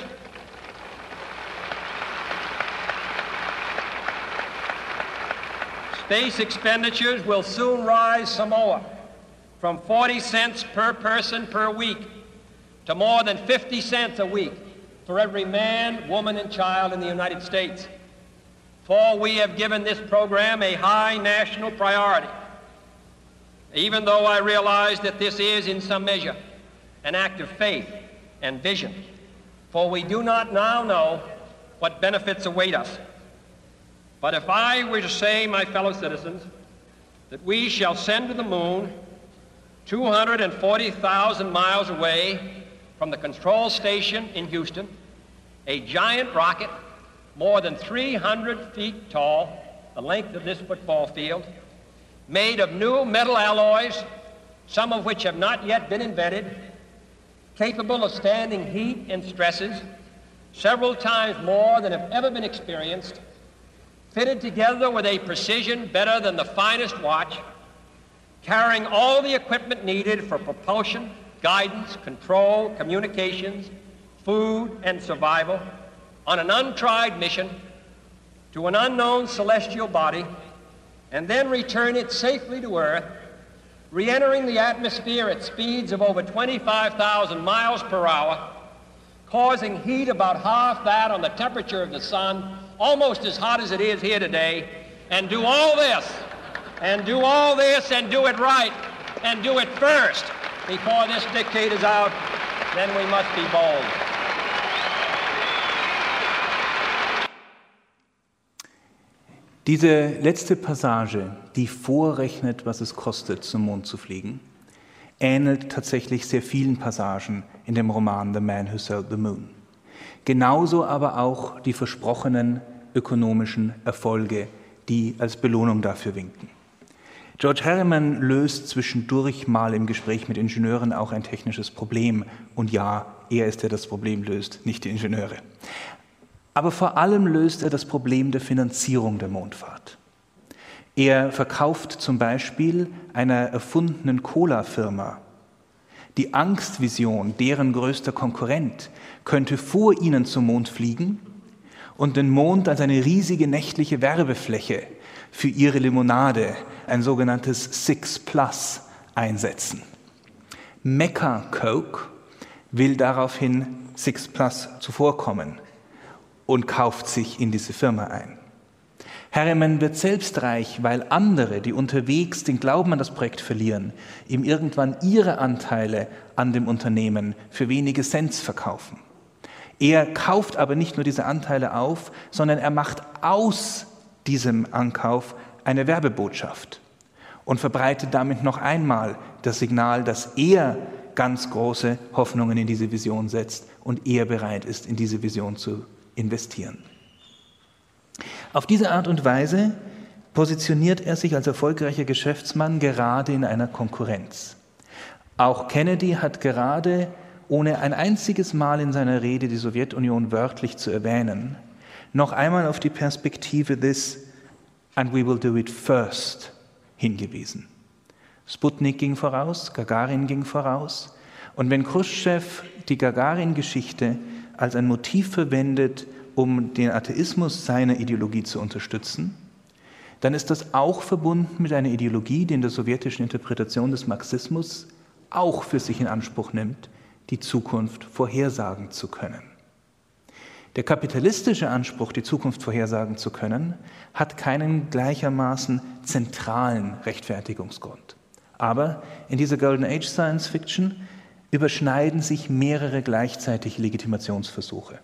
Space expenditures will soon rise some more, from 40 cents per person per week to more than 50 cents a week for every man, woman, and child in the United States. For we have given this program a high national priority, even though I realize that this is, in some measure, an act of faith and vision. For we do not now know what benefits await us. But if I were to say, my fellow citizens, that we shall send to the moon 240,000 miles away from the control station in Houston, a giant rocket more than 300 feet tall, the length of this football field, made of new metal alloys, some of which have not yet been invented, capable of standing heat and stresses several times more than have ever been experienced, fitted together with a precision better than the finest watch, carrying all the equipment needed for propulsion, guidance, control, communications, food, and survival on an untried mission to an unknown celestial body and then return it safely to Earth, re entering the atmosphere at speeds of over 25,000 miles per hour, causing heat about half that on the temperature of the sun almost as hot as it is here today, and do all this, and do all this, and do it right, and do it first before this is out, then we must be bold. Diese letzte Passage, die vorrechnet, was es kostet, zum Mond zu fliegen, ähnelt tatsächlich sehr vielen Passagen in dem Roman The Man Who Sold the Moon. Genauso aber auch die versprochenen ökonomischen Erfolge, die als Belohnung dafür winken. George Harriman löst zwischendurch mal im Gespräch mit Ingenieuren auch ein technisches Problem. Und ja, er ist der das Problem löst, nicht die Ingenieure. Aber vor allem löst er das Problem der Finanzierung der Mondfahrt. Er verkauft zum Beispiel einer erfundenen Cola-Firma die Angstvision, deren größter Konkurrent könnte vor ihnen zum Mond fliegen und den Mond als eine riesige nächtliche Werbefläche für ihre Limonade, ein sogenanntes Six Plus, einsetzen. Mecca Coke will daraufhin Six Plus zuvorkommen und kauft sich in diese Firma ein. Harriman wird selbst reich, weil andere, die unterwegs den Glauben an das Projekt verlieren, ihm irgendwann ihre Anteile an dem Unternehmen für wenige Cents verkaufen. Er kauft aber nicht nur diese Anteile auf, sondern er macht aus diesem Ankauf eine Werbebotschaft und verbreitet damit noch einmal das Signal, dass er ganz große Hoffnungen in diese Vision setzt und er bereit ist, in diese Vision zu investieren. Auf diese Art und Weise positioniert er sich als erfolgreicher Geschäftsmann gerade in einer Konkurrenz. Auch Kennedy hat gerade ohne ein einziges Mal in seiner Rede die Sowjetunion wörtlich zu erwähnen, noch einmal auf die Perspektive des And we will do it first hingewiesen. Sputnik ging voraus, Gagarin ging voraus. Und wenn Khrushchev die Gagarin-Geschichte als ein Motiv verwendet, um den Atheismus seiner Ideologie zu unterstützen, dann ist das auch verbunden mit einer Ideologie, die in der sowjetischen Interpretation des Marxismus auch für sich in Anspruch nimmt, die Zukunft vorhersagen zu können. Der kapitalistische Anspruch, die Zukunft vorhersagen zu können, hat keinen gleichermaßen zentralen Rechtfertigungsgrund. Aber in dieser Golden Age Science Fiction überschneiden sich mehrere gleichzeitige Legitimationsversuche.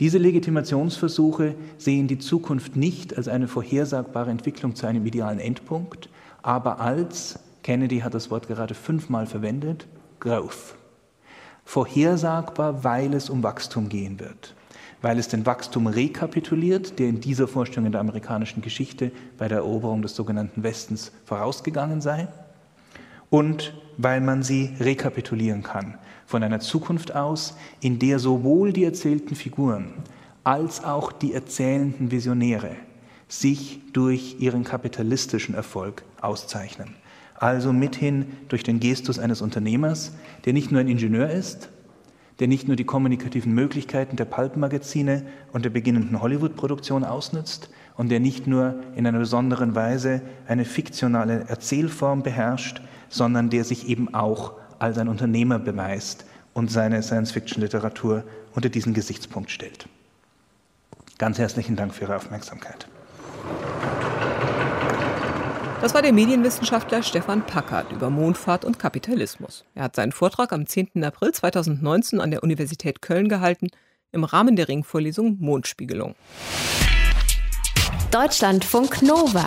Diese Legitimationsversuche sehen die Zukunft nicht als eine vorhersagbare Entwicklung zu einem idealen Endpunkt, aber als, Kennedy hat das Wort gerade fünfmal verwendet, Growth. Vorhersagbar, weil es um Wachstum gehen wird. Weil es den Wachstum rekapituliert, der in dieser Vorstellung in der amerikanischen Geschichte bei der Eroberung des sogenannten Westens vorausgegangen sei. Und weil man sie rekapitulieren kann von einer Zukunft aus, in der sowohl die erzählten Figuren als auch die erzählenden Visionäre sich durch ihren kapitalistischen Erfolg auszeichnen. Also mithin durch den Gestus eines Unternehmers, der nicht nur ein Ingenieur ist, der nicht nur die kommunikativen Möglichkeiten der Pulp-Magazine und der beginnenden Hollywood-Produktion ausnützt und der nicht nur in einer besonderen Weise eine fiktionale Erzählform beherrscht, sondern der sich eben auch als ein Unternehmer beweist und seine Science-Fiction-Literatur unter diesen Gesichtspunkt stellt. Ganz herzlichen Dank für Ihre Aufmerksamkeit. Das war der Medienwissenschaftler Stefan Packard über Mondfahrt und Kapitalismus. Er hat seinen Vortrag am 10. April 2019 an der Universität Köln gehalten im Rahmen der Ringvorlesung Mondspiegelung. Deutschlandfunk Nova.